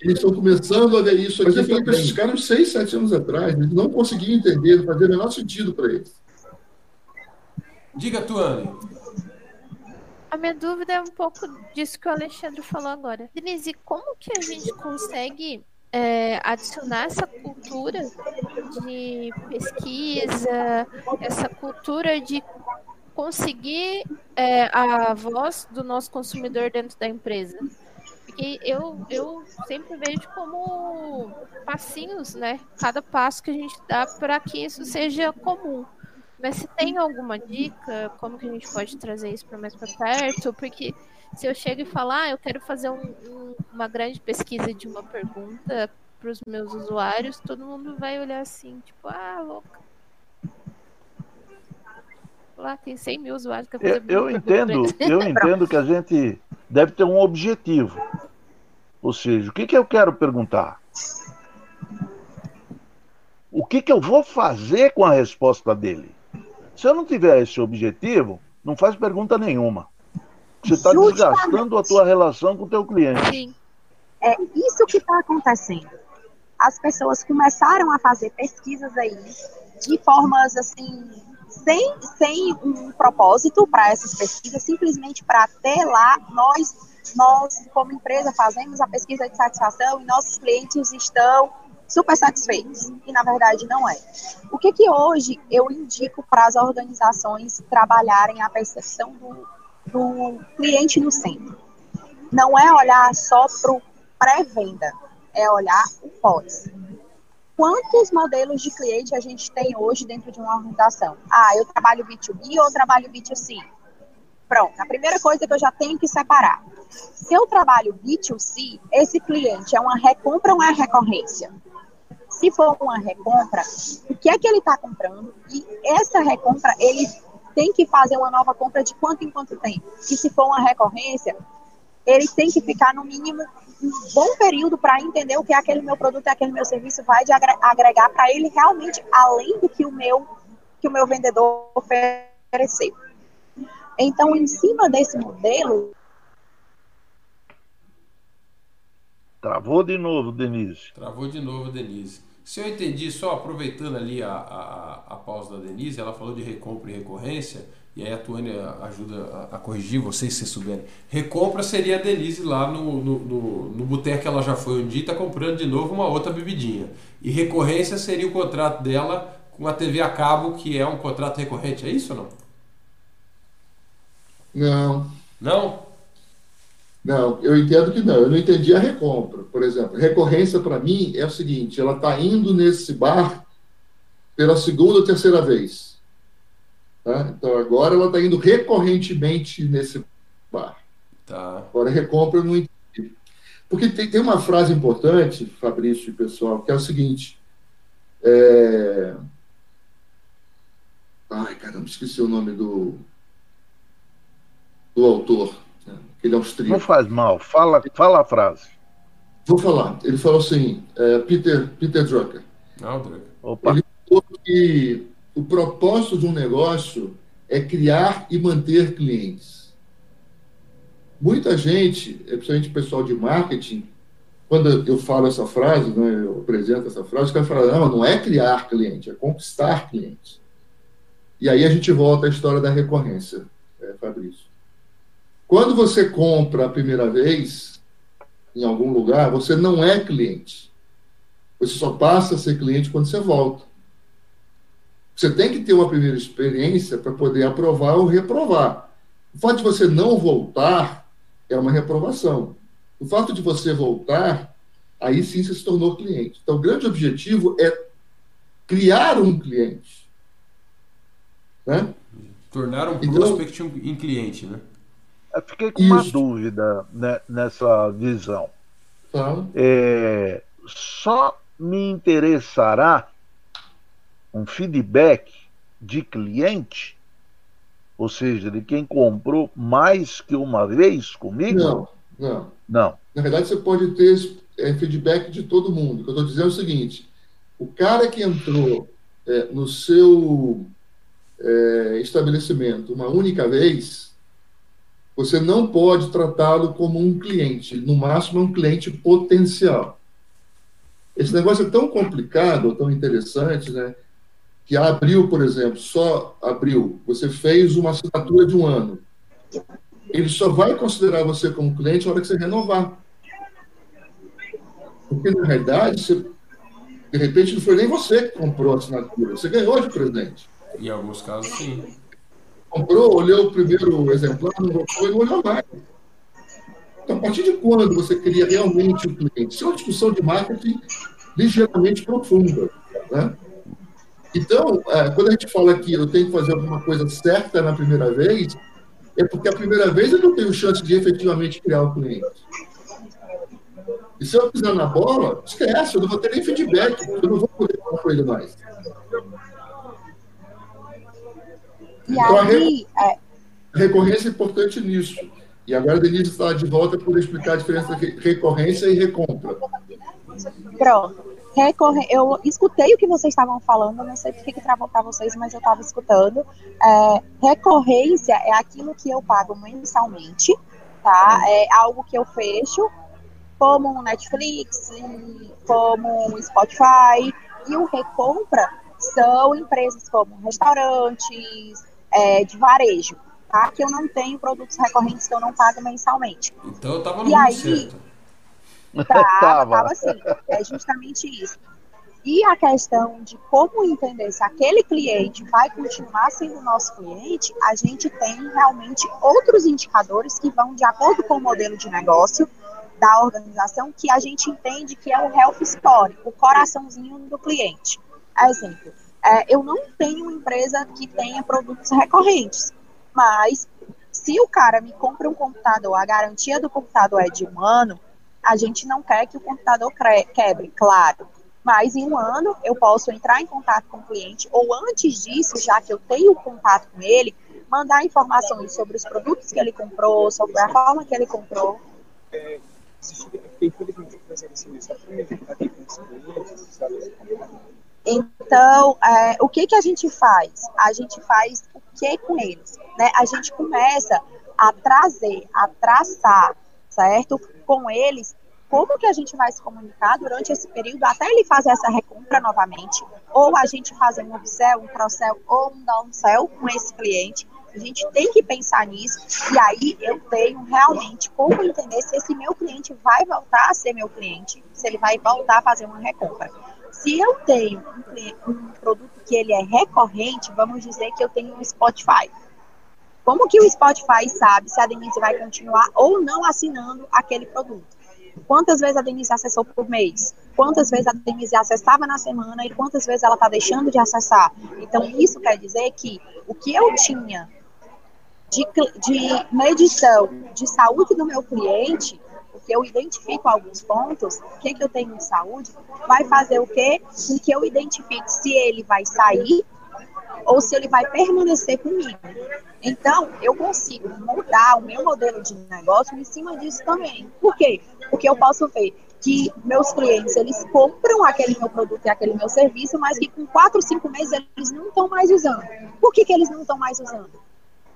eles estão começando a ver isso aqui. Eu falei para esses caras seis, sete anos atrás, eles não conseguiam entender, não fazia o menor sentido para eles. Diga, Tuane. A minha dúvida é um pouco disso que o Alexandre falou agora. Denise, como que a gente consegue é, adicionar essa cultura de pesquisa, essa cultura de conseguir é, a voz do nosso consumidor dentro da empresa. Porque eu, eu sempre vejo como passinhos, né? Cada passo que a gente dá para que isso seja comum. Mas se tem alguma dica, como que a gente pode trazer isso para mais para perto? Porque se eu chego e falar, ah, eu quero fazer um, um, uma grande pesquisa de uma pergunta para os meus usuários, todo mundo vai olhar assim, tipo, ah, louca. Lá tem 100 mil usuários. Que eu, eu entendo, eu entendo que a gente deve ter um objetivo. Ou seja, o que, que eu quero perguntar? O que, que eu vou fazer com a resposta dele? Se eu não tiver esse objetivo, não faz pergunta nenhuma. Você está desgastando a tua relação com o teu cliente. Sim. É isso que está acontecendo. As pessoas começaram a fazer pesquisas aí de formas assim sem, sem um propósito para essas pesquisas, simplesmente para ter lá nós nós como empresa fazemos a pesquisa de satisfação e nossos clientes estão super satisfeitos. E na verdade não é. O que que hoje eu indico para as organizações trabalharem a percepção do, do cliente no centro? Não é olhar só para o pré-venda, é olhar o pós. Quantos modelos de cliente a gente tem hoje dentro de uma organização? Ah, eu trabalho B2B ou trabalho B2C? Pronto, a primeira coisa que eu já tenho que separar. Se eu trabalho B2C, esse cliente é uma recompra ou é recorrência? Se for uma recompra, o que é que ele está comprando? E essa recompra, ele tem que fazer uma nova compra de quanto em quanto tempo? E se for uma recorrência, ele tem que ficar no mínimo um bom período para entender o que aquele meu produto e aquele meu serviço vai de agregar para ele realmente além do que o meu que o meu vendedor ofereceu. Então, em cima desse modelo, Travou de novo, Denise. Travou de novo, Denise. Se eu entendi, só aproveitando ali a, a, a pausa da Denise, ela falou de recompra e recorrência, e aí a Tuane ajuda a, a corrigir vocês se souberem. Recompra seria a Denise lá no, no, no, no boteco que ela já foi um dia e está comprando de novo uma outra bebidinha. E recorrência seria o contrato dela com a TV a cabo, que é um contrato recorrente, é isso ou não? Não. Não? Não, eu entendo que não. Eu não entendi a recompra, por exemplo. Recorrência, para mim, é o seguinte: ela está indo nesse bar pela segunda ou terceira vez. Tá? Então, agora ela está indo recorrentemente nesse bar. Tá. Agora, recompra, eu não entendi. Porque tem, tem uma frase importante, Fabrício e pessoal, que é o seguinte. É... Ai, caramba, esqueci o nome do, do autor ele é austríaco. Não faz mal, fala, fala a frase. Vou falar. Ele falou assim, é, Peter, Peter Drucker. Não, Drucker. Opa. Ele falou que o propósito de um negócio é criar e manter clientes. Muita gente, principalmente o pessoal de marketing, quando eu falo essa frase, né, eu apresento essa frase, os caras falam, não, não é criar cliente, é conquistar clientes. E aí a gente volta à história da recorrência, é, Fabrício. Quando você compra a primeira vez em algum lugar, você não é cliente. Você só passa a ser cliente quando você volta. Você tem que ter uma primeira experiência para poder aprovar ou reprovar. O fato de você não voltar é uma reprovação. O fato de você voltar, aí sim você se tornou cliente. Então, o grande objetivo é criar um cliente. Né? Tornar um então, prospect em cliente, né? Fiquei com Isso. uma dúvida né, nessa visão. É, só me interessará um feedback de cliente, ou seja, de quem comprou mais que uma vez comigo? Não, não. Não. Na verdade, você pode ter é, feedback de todo mundo. O que eu estou dizendo é o seguinte: o cara que entrou é, no seu é, estabelecimento uma única vez, você não pode tratá-lo como um cliente, no máximo é um cliente potencial. Esse negócio é tão complicado, tão interessante, né? Que a Abril, por exemplo, só Abril, você fez uma assinatura de um ano. Ele só vai considerar você como cliente na hora que você renovar. Porque, na realidade, você, de repente, não foi nem você que comprou a assinatura, você ganhou de presente. Em alguns casos, sim. Comprou, olhou o primeiro exemplar, não gostou e não olhou mais. Então, a partir de quando você cria realmente o cliente? Isso é uma discussão de marketing ligeiramente profunda. Né? Então, é, quando a gente fala que eu tenho que fazer alguma coisa certa na primeira vez, é porque a primeira vez eu não tenho chance de efetivamente criar o cliente. E se eu pisar na bola, esquece, eu não vou ter nem feedback, eu não vou poder falar com ele mais. E então, aí, a, é... recorrência é importante nisso. E agora a Denise está de volta para explicar a diferença entre recorrência e recompra. Pronto. Recorre... Eu escutei o que vocês estavam falando, não sei por que travou para vocês, mas eu estava escutando. É, recorrência é aquilo que eu pago mensalmente, tá? É algo que eu fecho, como o Netflix, como o Spotify. E o recompra são empresas como restaurantes, é, de varejo tá? Que eu não tenho produtos recorrentes que eu não pago mensalmente. Então eu tava no e aí, certo. Tá, tava. tava assim. É justamente isso. E a questão de como entender se aquele cliente vai continuar sendo nosso cliente, a gente tem realmente outros indicadores que vão de acordo com o modelo de negócio da organização, que a gente entende que é o health score, o coraçãozinho do cliente. Exemplo, é, eu não tenho empresa que tenha produtos recorrentes. Mas se o cara me compra um computador, a garantia do computador é de um ano, a gente não quer que o computador quebre, claro. Mas em um ano eu posso entrar em contato com o cliente, ou antes disso, já que eu tenho contato com ele, mandar informações sobre os produtos que ele comprou, sobre a forma que ele comprou. Então, é, o que, que a gente faz? A gente faz o que com eles? né, a gente começa a trazer, a traçar, certo? Com eles, como que a gente vai se comunicar durante esse período até ele fazer essa recompra novamente, ou a gente fazer um upsell, um cross-sell ou um downsell com esse cliente. A gente tem que pensar nisso e aí eu tenho realmente como entender se esse meu cliente vai voltar a ser meu cliente, se ele vai voltar a fazer uma recompra. Se eu tenho um, um produto que ele é recorrente, vamos dizer que eu tenho um Spotify. Como que o Spotify sabe se a Denise vai continuar ou não assinando aquele produto? Quantas vezes a Denise acessou por mês? Quantas vezes a Denise acessava na semana e quantas vezes ela está deixando de acessar? Então, isso quer dizer que o que eu tinha de, de medição de saúde do meu cliente, porque eu identifico alguns pontos, o que, que eu tenho de saúde, vai fazer o quê? Com que eu identifique se ele vai sair ou se ele vai permanecer comigo. Então, eu consigo mudar o meu modelo de negócio em cima disso também. Por quê? Porque eu posso ver que meus clientes, eles compram aquele meu produto e aquele meu serviço, mas que com quatro, cinco meses eles não estão mais usando. Por que, que eles não estão mais usando?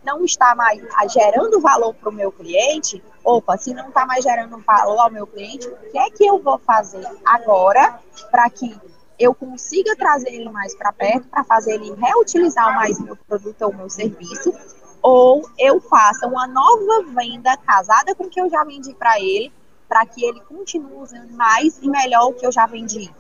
Não está mais gerando valor para o meu cliente? Opa, se não está mais gerando valor ao meu cliente, o que é que eu vou fazer agora para que eu consiga trazer ele mais para perto para fazer ele reutilizar mais meu produto ou meu serviço ou eu faça uma nova venda casada com o que eu já vendi para ele, para que ele continue usando mais e melhor o que eu já vendi.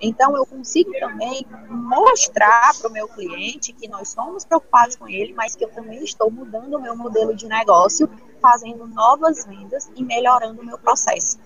Então, eu consigo também mostrar para o meu cliente que nós somos preocupados com ele, mas que eu também estou mudando o meu modelo de negócio, fazendo novas vendas e melhorando o meu processo.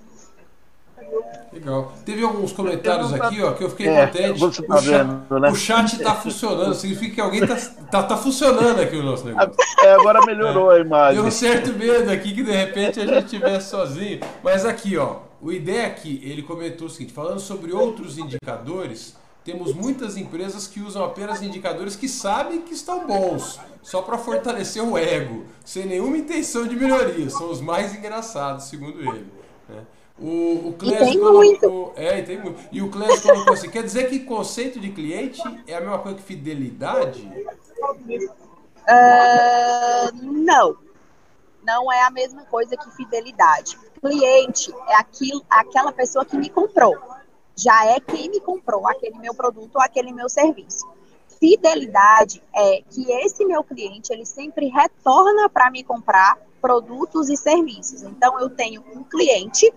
Legal. Teve alguns comentários aqui, ó, que eu fiquei é, contente. Tá o, vendo, chat, né? o chat está funcionando, significa que alguém está tá, tá funcionando aqui o nosso negócio. É, agora melhorou é. a imagem. Deu um certo medo aqui que de repente a gente estivesse sozinho. Mas aqui, ó, o ideia aqui, ele comentou o seguinte: falando sobre outros indicadores, temos muitas empresas que usam apenas indicadores que sabem que estão bons, só para fortalecer o ego, sem nenhuma intenção de melhoria. São os mais engraçados, segundo ele. Né? O, o Clésio colocou. É, tem muito. E o Clésio colocou assim: quer dizer que conceito de cliente é a mesma coisa que fidelidade? Uh, não. Não é a mesma coisa que fidelidade. Cliente é aquilo, aquela pessoa que me comprou. Já é quem me comprou aquele meu produto ou aquele meu serviço. Fidelidade é que esse meu cliente ele sempre retorna para me comprar produtos e serviços. Então eu tenho um cliente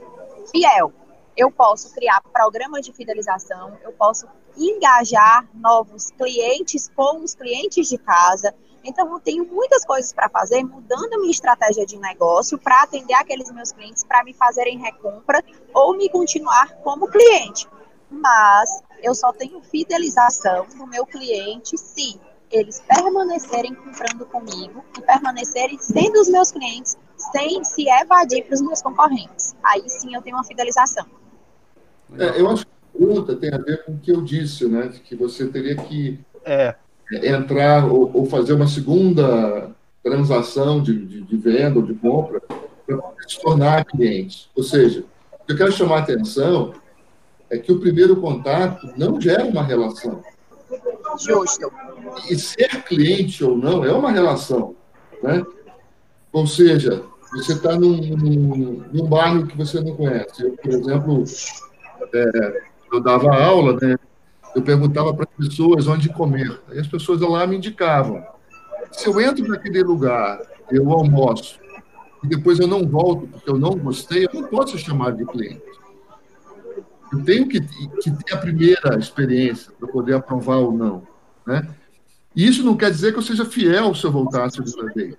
fiel. eu posso criar programas de fidelização, eu posso engajar novos clientes com os clientes de casa. Então, eu tenho muitas coisas para fazer, mudando minha estratégia de negócio para atender aqueles meus clientes para me fazerem recompra ou me continuar como cliente. Mas eu só tenho fidelização do meu cliente se eles permanecerem comprando comigo e permanecerem sendo os meus clientes sem se evadir para os meus concorrentes. Aí sim eu tenho uma fidelização. É, eu acho que a pergunta tem a ver com o que eu disse, né? Que você teria que é. Entrar ou, ou, fazer uma segunda transação de, de, de venda ou de compra para se tornar cliente. Ou seja, o que eu quero chamar a atenção é que o primeiro contato não gera uma relação. Justo. E ser cliente ou não é uma relação, né? Ou seja, você está num, num, num, bairro que você não conhece. Eu, por exemplo, é, eu dava aula, né? Eu perguntava para as pessoas onde comer. Aí as pessoas lá me indicavam. Se eu entro naquele lugar, eu almoço, e depois eu não volto porque eu não gostei, eu não posso ser chamado de cliente. Eu tenho que, que ter a primeira experiência para poder aprovar ou não. Né? E isso não quer dizer que eu seja fiel se eu voltar a segunda vez.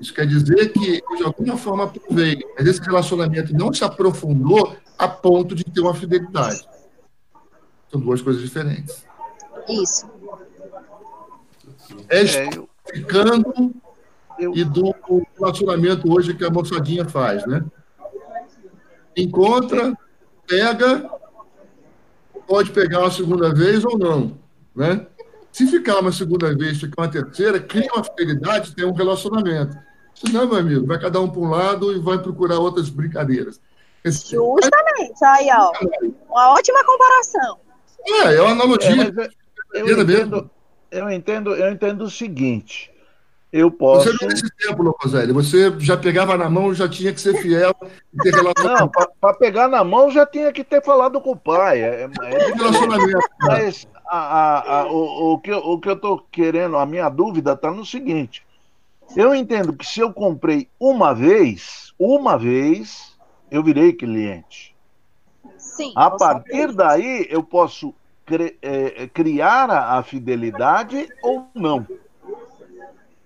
Isso quer dizer que de alguma forma, aprovei, mas esse relacionamento não se aprofundou a ponto de ter uma fidelidade. São duas coisas diferentes. Isso. É, é ficando eu... e do relacionamento hoje que a moçadinha faz, né? Encontra, pega, pode pegar uma segunda vez ou não, né? Se ficar uma segunda vez, ficar uma terceira, cria uma fidelidade, tem um relacionamento. Senão, meu amigo, vai cada um para um lado e vai procurar outras brincadeiras. Justamente, aí, ó. Uma ótima comparação. É, é uma analogia. É, eu, entendo, eu, entendo, eu entendo o seguinte. Eu posso. Você não esse tempo, Locoselli. Você já pegava na mão, já tinha que ser fiel e ter. Não, para pegar na mão já tinha que ter falado com o pai. É, é relacionamento. Mas a, a, a, o, o, que, o que eu estou querendo, a minha dúvida está no seguinte. Eu entendo que se eu comprei uma vez, uma vez, eu virei cliente. Sim. A partir daí, eu posso cri, é, criar a, a, fidelidade ou não.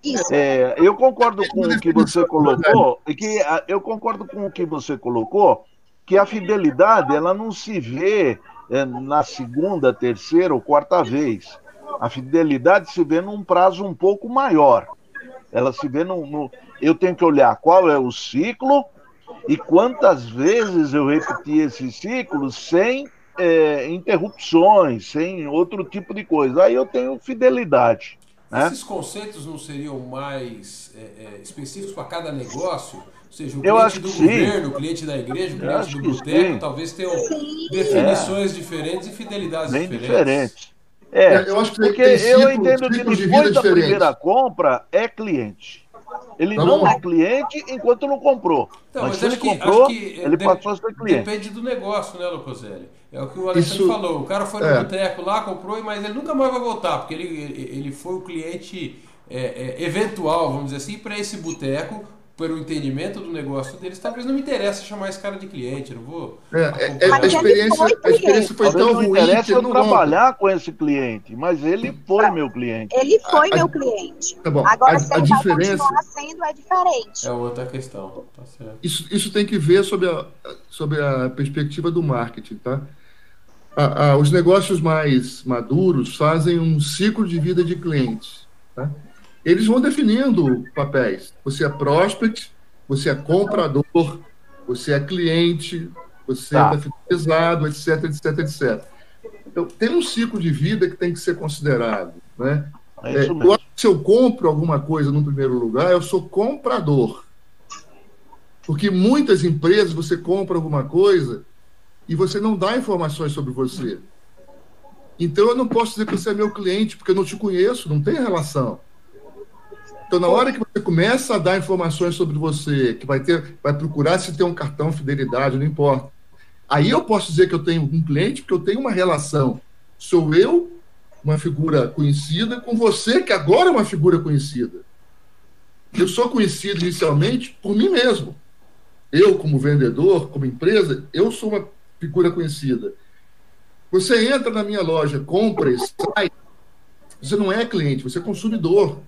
Isso. É, eu concordo com o que você colocou, que eu concordo com o que você colocou, que a fidelidade ela não se vê é, na segunda, terceira ou quarta vez. A fidelidade se vê num prazo um pouco maior. Ela se vê no, no eu tenho que olhar qual é o ciclo e quantas vezes eu repeti esse ciclo sem é, interrupções, sem outro tipo de coisa. Aí eu tenho fidelidade. Né? Esses conceitos não seriam mais é, é, específicos para cada negócio? Ou seja, o eu cliente do governo, o cliente da igreja, o cliente do boteco, talvez tenham definições diferentes e fidelidades Bem diferentes. diferentes. É, eu acho que porque tem, tem eu entendo que depois da primeira compra é cliente. Ele tá não é cliente enquanto não comprou. Então, mas, mas se ele que, comprou, que, ele passou a ser cliente. Depende do negócio, né, Locoselli? É o que o Alexandre Isso, falou. O cara foi no é. boteco lá, comprou, mas ele nunca mais vai voltar, porque ele, ele foi o cliente é, é, eventual, vamos dizer assim, para esse boteco pelo entendimento do negócio deles, talvez não me interessa chamar esse cara de cliente, não vou. É, é, é a, experiência, a experiência foi tão ruim. Interessa eu trabalhar com esse cliente, mas ele foi meu cliente. Ele foi a, meu cliente. Tá bom. Agora, a, se ele diferença, vai continuar sendo, é diferente. É outra questão. Tá isso, isso tem que ver sobre a, sobre a perspectiva do marketing, tá? os negócios mais maduros fazem um ciclo de vida de clientes. Tá? Eles vão definindo papéis. Você é prospect, você é comprador, você é cliente, você está tá fidelizado, etc, etc, etc. Então, tem um ciclo de vida que tem que ser considerado. Né? É é, eu acho que se eu compro alguma coisa no primeiro lugar, eu sou comprador. Porque muitas empresas você compra alguma coisa e você não dá informações sobre você. Então eu não posso dizer que você é meu cliente, porque eu não te conheço, não tem relação. Então, na hora que você começa a dar informações sobre você, que vai ter, vai procurar se tem um cartão fidelidade, não importa. Aí eu posso dizer que eu tenho um cliente, porque eu tenho uma relação. Sou eu, uma figura conhecida, com você, que agora é uma figura conhecida. Eu sou conhecido inicialmente por mim mesmo. eu como vendedor, como empresa, eu sou uma figura conhecida. Você entra na minha loja, compra e sai, você não é cliente, você é consumidor.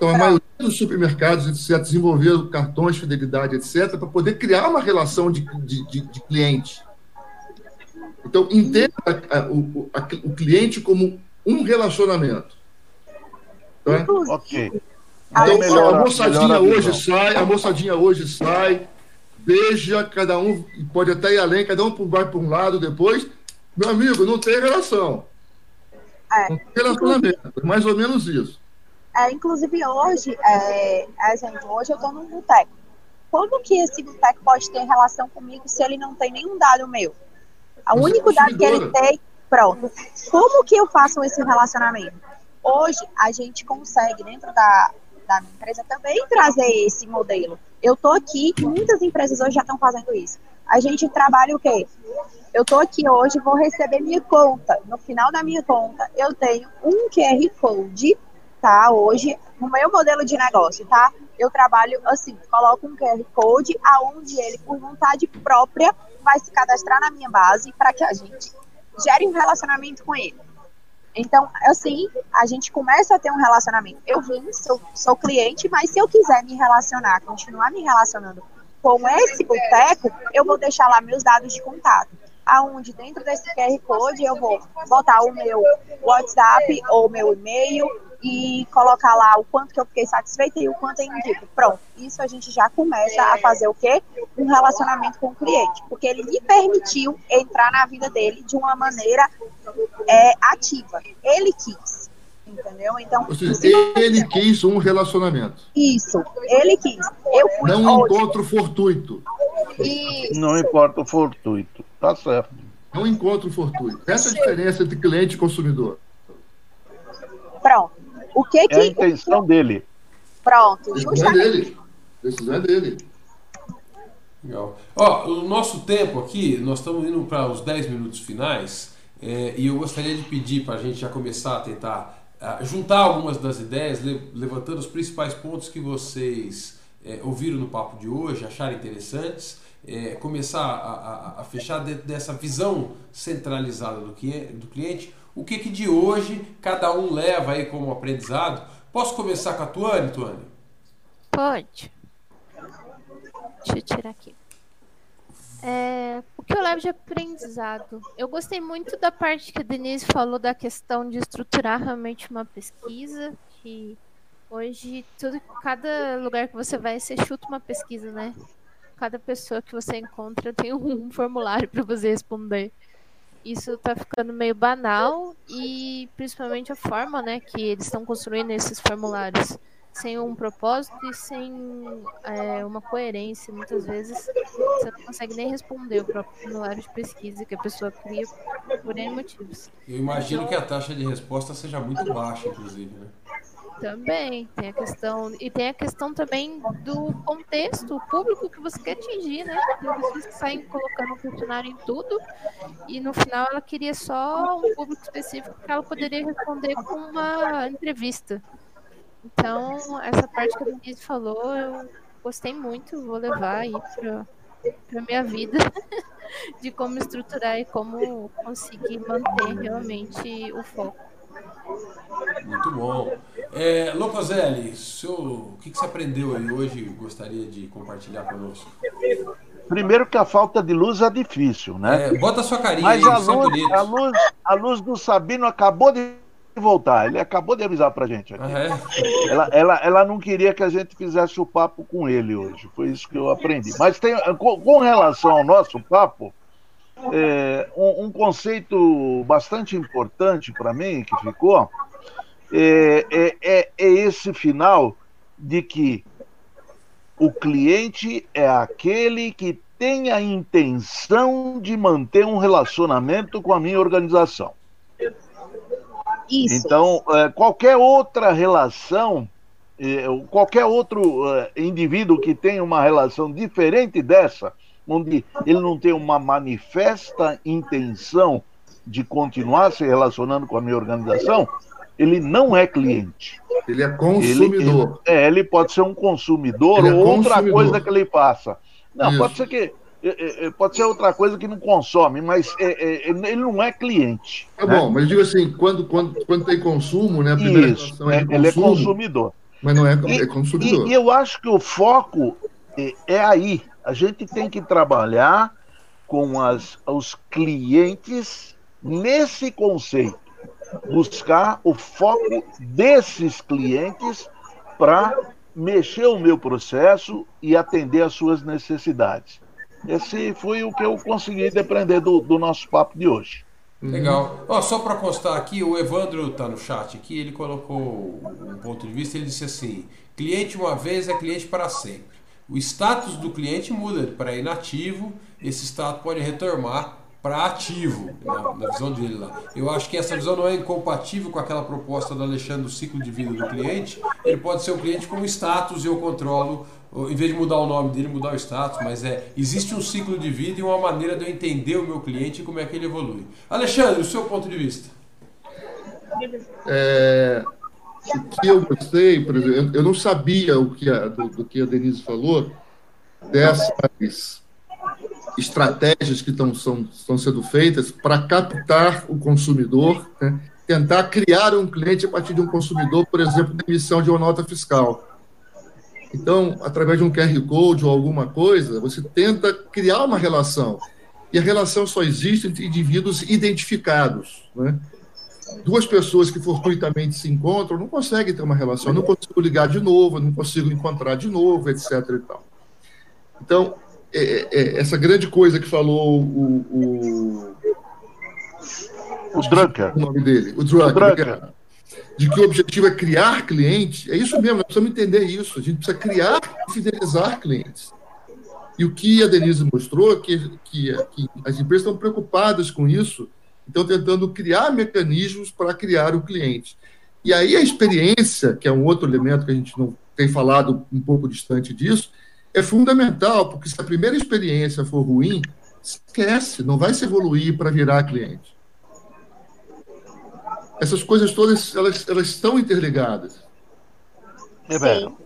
Então, a maioria dos supermercados, etc., desenvolveram cartões de fidelidade, etc., para poder criar uma relação de, de, de, de cliente. Então, entenda a, o, a, o cliente como um relacionamento. Tá? Ok. Então, melhora, a moçadinha hoje sai, a moçadinha hoje sai, beija, cada um pode até ir além, cada um vai para um lado depois. Meu amigo, não tem relação. É. Não tem relacionamento, é mais ou menos isso. É, inclusive hoje, é, exemplo, hoje eu estou num boteco. Como que esse boteco pode ter relação comigo se ele não tem nenhum dado meu? O único é dado que ele tem, pronto. Como que eu faço esse relacionamento? Hoje a gente consegue, dentro da, da minha empresa, também trazer esse modelo. Eu estou aqui muitas empresas hoje já estão fazendo isso. A gente trabalha o quê? Eu estou aqui hoje, vou receber minha conta. No final da minha conta, eu tenho um QR Code tá? Hoje, no meu modelo de negócio, tá? Eu trabalho assim, coloco um QR Code aonde ele, por vontade própria, vai se cadastrar na minha base para que a gente gere um relacionamento com ele. Então, assim, a gente começa a ter um relacionamento. Eu vim, sou, sou cliente, mas se eu quiser me relacionar, continuar me relacionando com esse boteco, eu vou deixar lá meus dados de contato. Aonde dentro desse QR Code eu vou botar o meu WhatsApp ou meu e-mail e colocar lá o quanto que eu fiquei satisfeita e o quanto eu indico. Pronto, isso a gente já começa a fazer o quê? Um relacionamento com o cliente, porque ele me permitiu entrar na vida dele de uma maneira é, ativa. Ele quis. Entendeu? Então, Ou seja, ele quis um relacionamento. Isso, ele quis. Eu fui Não um encontro fortuito. Isso. Não importa o fortuito. Tá certo. Não encontro fortuito. Essa é a diferença entre cliente e consumidor. Pronto. O que que. É a intenção dele. Pronto. Decisão é dele. Decisão é dele. Legal. Ó, o nosso tempo aqui, nós estamos indo para os 10 minutos finais, é, e eu gostaria de pedir para a gente já começar a tentar uh, juntar algumas das ideias, le levantando os principais pontos que vocês é, ouviram no papo de hoje, acharam interessantes, é, começar a, a, a fechar dentro dessa visão centralizada do, que, do cliente, o que, que de hoje cada um leva aí como aprendizado. Posso começar com a Tuane, Tuane? Pode. Deixa eu tirar aqui. É, o que eu levo de aprendizado? Eu gostei muito da parte que a Denise falou da questão de estruturar realmente uma pesquisa, que hoje tudo, cada lugar que você vai, você chuta uma pesquisa, né? Cada pessoa que você encontra tem um formulário para você responder isso tá ficando meio banal e principalmente a forma, né, que eles estão construindo esses formulários sem um propósito e sem é, uma coerência. Muitas vezes você não consegue nem responder o próprio formulário de pesquisa que a pessoa cria por N motivos. Eu imagino então, que a taxa de resposta seja muito baixa, inclusive, né? Também tem a questão e tem a questão também do contexto, o público que você quer atingir, né? Tem pessoas que saem colocando questionário em tudo e no final ela queria só um público específico que ela poderia responder com uma entrevista. Então essa parte que a Denise falou eu gostei muito, vou levar aí para para minha vida de como estruturar e como conseguir manter realmente o foco. Muito bom. É, Locoselli, seu, o que, que você aprendeu aí hoje gostaria de compartilhar conosco? Primeiro que a falta de luz é difícil, né? É, bota sua carinha Mas aí, a luz, a, luz, a luz do Sabino acabou de voltar. Ele acabou de avisar pra gente aqui. Ah, é? ela, ela, ela não queria que a gente fizesse o papo com ele hoje. Foi isso que eu aprendi. Mas tem, com, com relação ao nosso papo, é, um, um, conceito bastante importante para mim que ficou é, é, é, é esse final de que o cliente é aquele que tem a intenção de manter um relacionamento com a minha organização. Isso. Então, é, qualquer outra relação, é, qualquer outro indivíduo que tenha uma relação diferente dessa, onde ele não tem uma manifesta intenção de continuar se relacionando com a minha organização, ele não é cliente. Ele é consumidor. Ele, ele, é, ele pode ser um consumidor é ou outra consumidor. coisa que ele faça. Não, Isso. pode ser que. é, é, Pode ser outra coisa que não consome, mas é, é, ele não é cliente. Tá né? bom, mas digo assim, quando, quando, quando tem consumo, né? A primeira Isso, é, é de ele é consumo, consumidor. mas não é, E- é consumidor. E, e eu acho que o foco é, é aí. A gente tem que trabalhar com as, os clientes nesse conceito. Buscar o foco desses clientes para mexer o meu processo e atender às suas necessidades. Esse foi o que eu consegui depreender do, do nosso papo de hoje. Legal. Ó, só para constar aqui, o Evandro está no chat aqui, ele colocou um ponto de vista, ele disse assim: cliente uma vez é cliente para sempre. O status do cliente muda para inativo, esse status pode retornar para ativo, na, na visão dele lá. Eu acho que essa visão não é incompatível com aquela proposta do Alexandre do ciclo de vida do cliente. Ele pode ser um cliente com status e eu controlo, em vez de mudar o nome dele, mudar o status, mas é existe um ciclo de vida e uma maneira de eu entender o meu cliente e como é que ele evolui. Alexandre, o seu ponto de vista. É, o que eu gostei, por exemplo, eu- não sabia o que a, do, do que a Denise falou, dessas estratégias que estão, são, estão sendo feitas para captar o consumidor, né? tentar criar um cliente a partir de um consumidor, por exemplo, na emissão de uma nota fiscal. Então, através de um QR Code ou alguma coisa, você tenta criar uma relação. E a relação só existe entre indivíduos identificados. Né? Duas pessoas que fortuitamente se encontram não conseguem ter uma relação. Eu não consigo ligar de novo, não consigo encontrar de novo, etc. E tal. Então, é, é, essa grande coisa que falou o, o, O Drunker. o nome dele, o Drucker, O Drucker. de que o objetivo é criar cliente, é isso mesmo, nós precisamos entender isso. A gente precisa criar e fidelizar clientes. E o que a Denise mostrou é que, que, que as empresas estão preocupadas com isso, estão tentando criar mecanismos para criar o cliente. E aí a experiência, que é um outro elemento que a gente não tem falado um pouco distante disso, é fundamental, porque se a primeira experiência for ruim, esquece, não vai se evoluir para virar cliente. Essas coisas todas, elas, elas estão interligadas. É velho.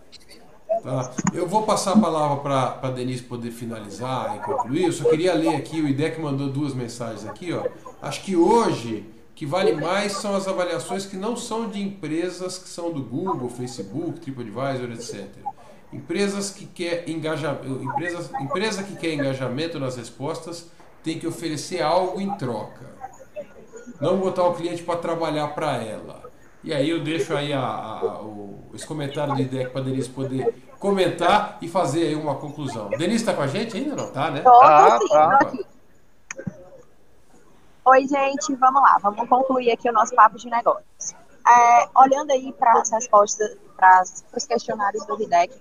Tá. Eu vou passar a palavra para a Denise poder finalizar e concluir. Eu só queria ler aqui, o IDEC mandou duas mensagens aqui. Ó. Acho que hoje o que vale mais são as avaliações que não são de empresas que são do Google, Facebook, TripAdvisor, etc. Empresas que quer engaja... empresas... Empresa que quer engajamento nas respostas tem que oferecer algo em troca. Não botar o cliente para trabalhar para ela. E aí eu deixo aí a, a- o, esse comentário do IDEC para a Denise poder comentar e fazer aí uma conclusão. Denise está com a gente ainda? Não tá, né? Tô, tô Ah, sim, tá. Oi, gente, vamos lá, vamos concluir aqui o nosso papo de negócios. É, olhando aí para as respostas, para os questionários do RIDEC,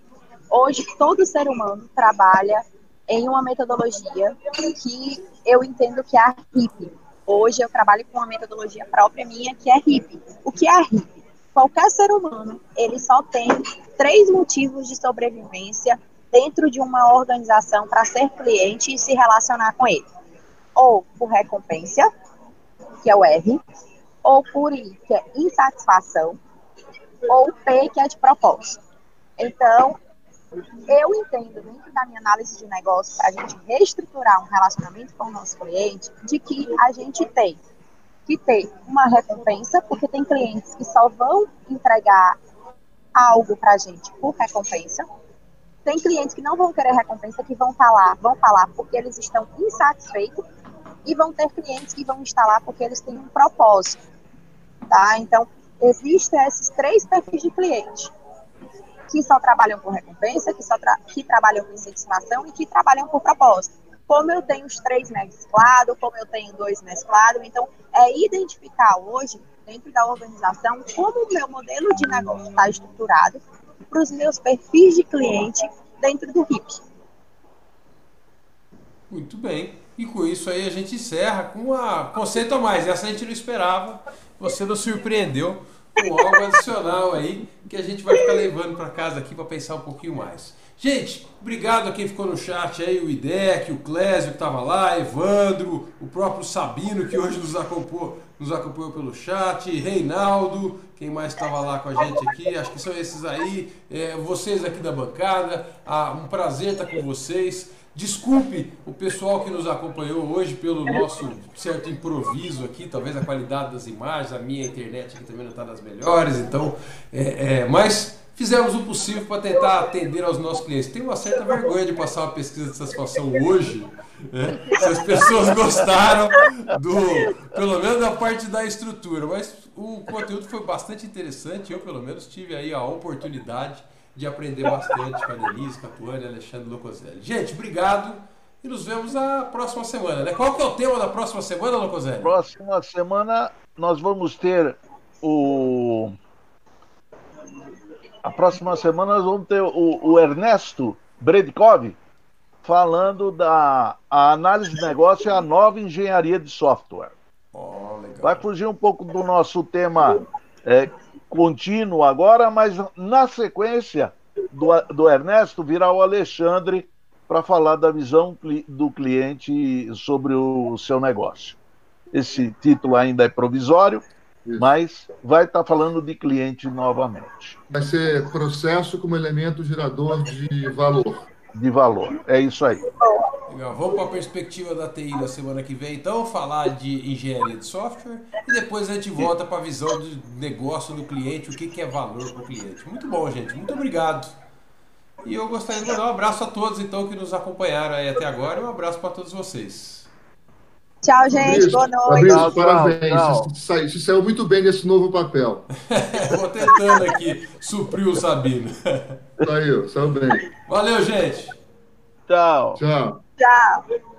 hoje todo ser humano trabalha em uma metodologia que eu entendo que é a HIP. Hoje eu trabalho com uma metodologia própria minha, que é HIP. O que é a HIP? Qualquer ser humano, ele só tem três motivos de sobrevivência dentro de uma organização para ser cliente e se relacionar com ele. Ou por recompensa, que é o R, ou por I, que é insatisfação, ou P, que é de propósito. Então, eu entendo, dentro da minha análise de negócio, para a gente reestruturar um relacionamento com o nosso cliente, de que a gente tem que ter uma recompensa, porque tem clientes que só vão entregar algo para a gente por recompensa. Tem clientes que não vão querer recompensa, que vão falar, vão falar porque eles estão insatisfeitos, e vão ter clientes que vão lá porque eles têm um propósito, tá? Então, existem esses três perfis de cliente que só trabalham por recompensa, que só tra que trabalham com insatisfação e que trabalham por propósito. Como eu tenho os três mesclados, como eu tenho dois mesclados, então é identificar hoje, dentro da organização, como o meu modelo de negócio está estruturado para os meus perfis de cliente dentro do RIP. Muito bem. E com isso aí a gente encerra com uma conceito a mais. Essa a gente não esperava. Você nos surpreendeu com algo adicional aí que a gente vai ficar levando para casa aqui para pensar um pouquinho mais. Gente, obrigado a quem ficou no chat aí, o IDEC, o Clésio que estava lá, Evandro, o próprio Sabino que hoje nos acompanhou, nos acompanhou pelo chat, Reinaldo, quem mais estava lá com a gente aqui, acho que são esses aí, é, vocês aqui da bancada, ah, um prazer estar com vocês. Desculpe o pessoal que nos acompanhou hoje pelo nosso certo improviso aqui, talvez a qualidade das imagens, a minha internet aqui também não está das melhores, então, é, é, mas fizemos o possível para tentar atender aos nossos clientes. Tem uma certa vergonha de passar uma pesquisa de satisfação hoje, né? se as pessoas gostaram do, pelo menos da parte da estrutura, mas o conteúdo foi bastante interessante, eu pelo menos tive aí a oportunidade de aprender bastante com a Denise, com a Tuane e Alexandre Locoselli. Gente, obrigado e nos vemos na próxima semana. Né? Qual que é o tema da próxima semana, Locoselli? Próxima semana nós vamos ter o. A próxima semana nós vamos ter o, o Ernesto Bredkov falando da análise de negócio e a nova engenharia de software. Oh, Vai fugir um pouco do nosso tema é, contínuo agora, mas na sequência do, do Ernesto virá o Alexandre para falar da visão do cliente sobre o seu negócio. Esse título ainda é provisório, Isso. mas vai estar tá falando de cliente novamente. Vai ser processo como elemento gerador de valor. De valor, é isso aí. Legal. Vamos para a perspectiva da TI na semana que vem, então, falar de engenharia de software e depois a gente volta para a visão do negócio do cliente, o que, que é valor para o cliente. Muito bom, gente. Muito obrigado. E eu gostaria de mandar um abraço a todos, então, que nos acompanharam aí até agora um abraço para todos vocês. Tchau, gente. Boa noite. Fabrício, parabéns. Tchau. Você, você saiu muito bem nesse novo papel. Vou tentando aqui suprir o Sabino. Saiu, saiu bem. Valeu, gente. Tchau. Tchau. Tchau.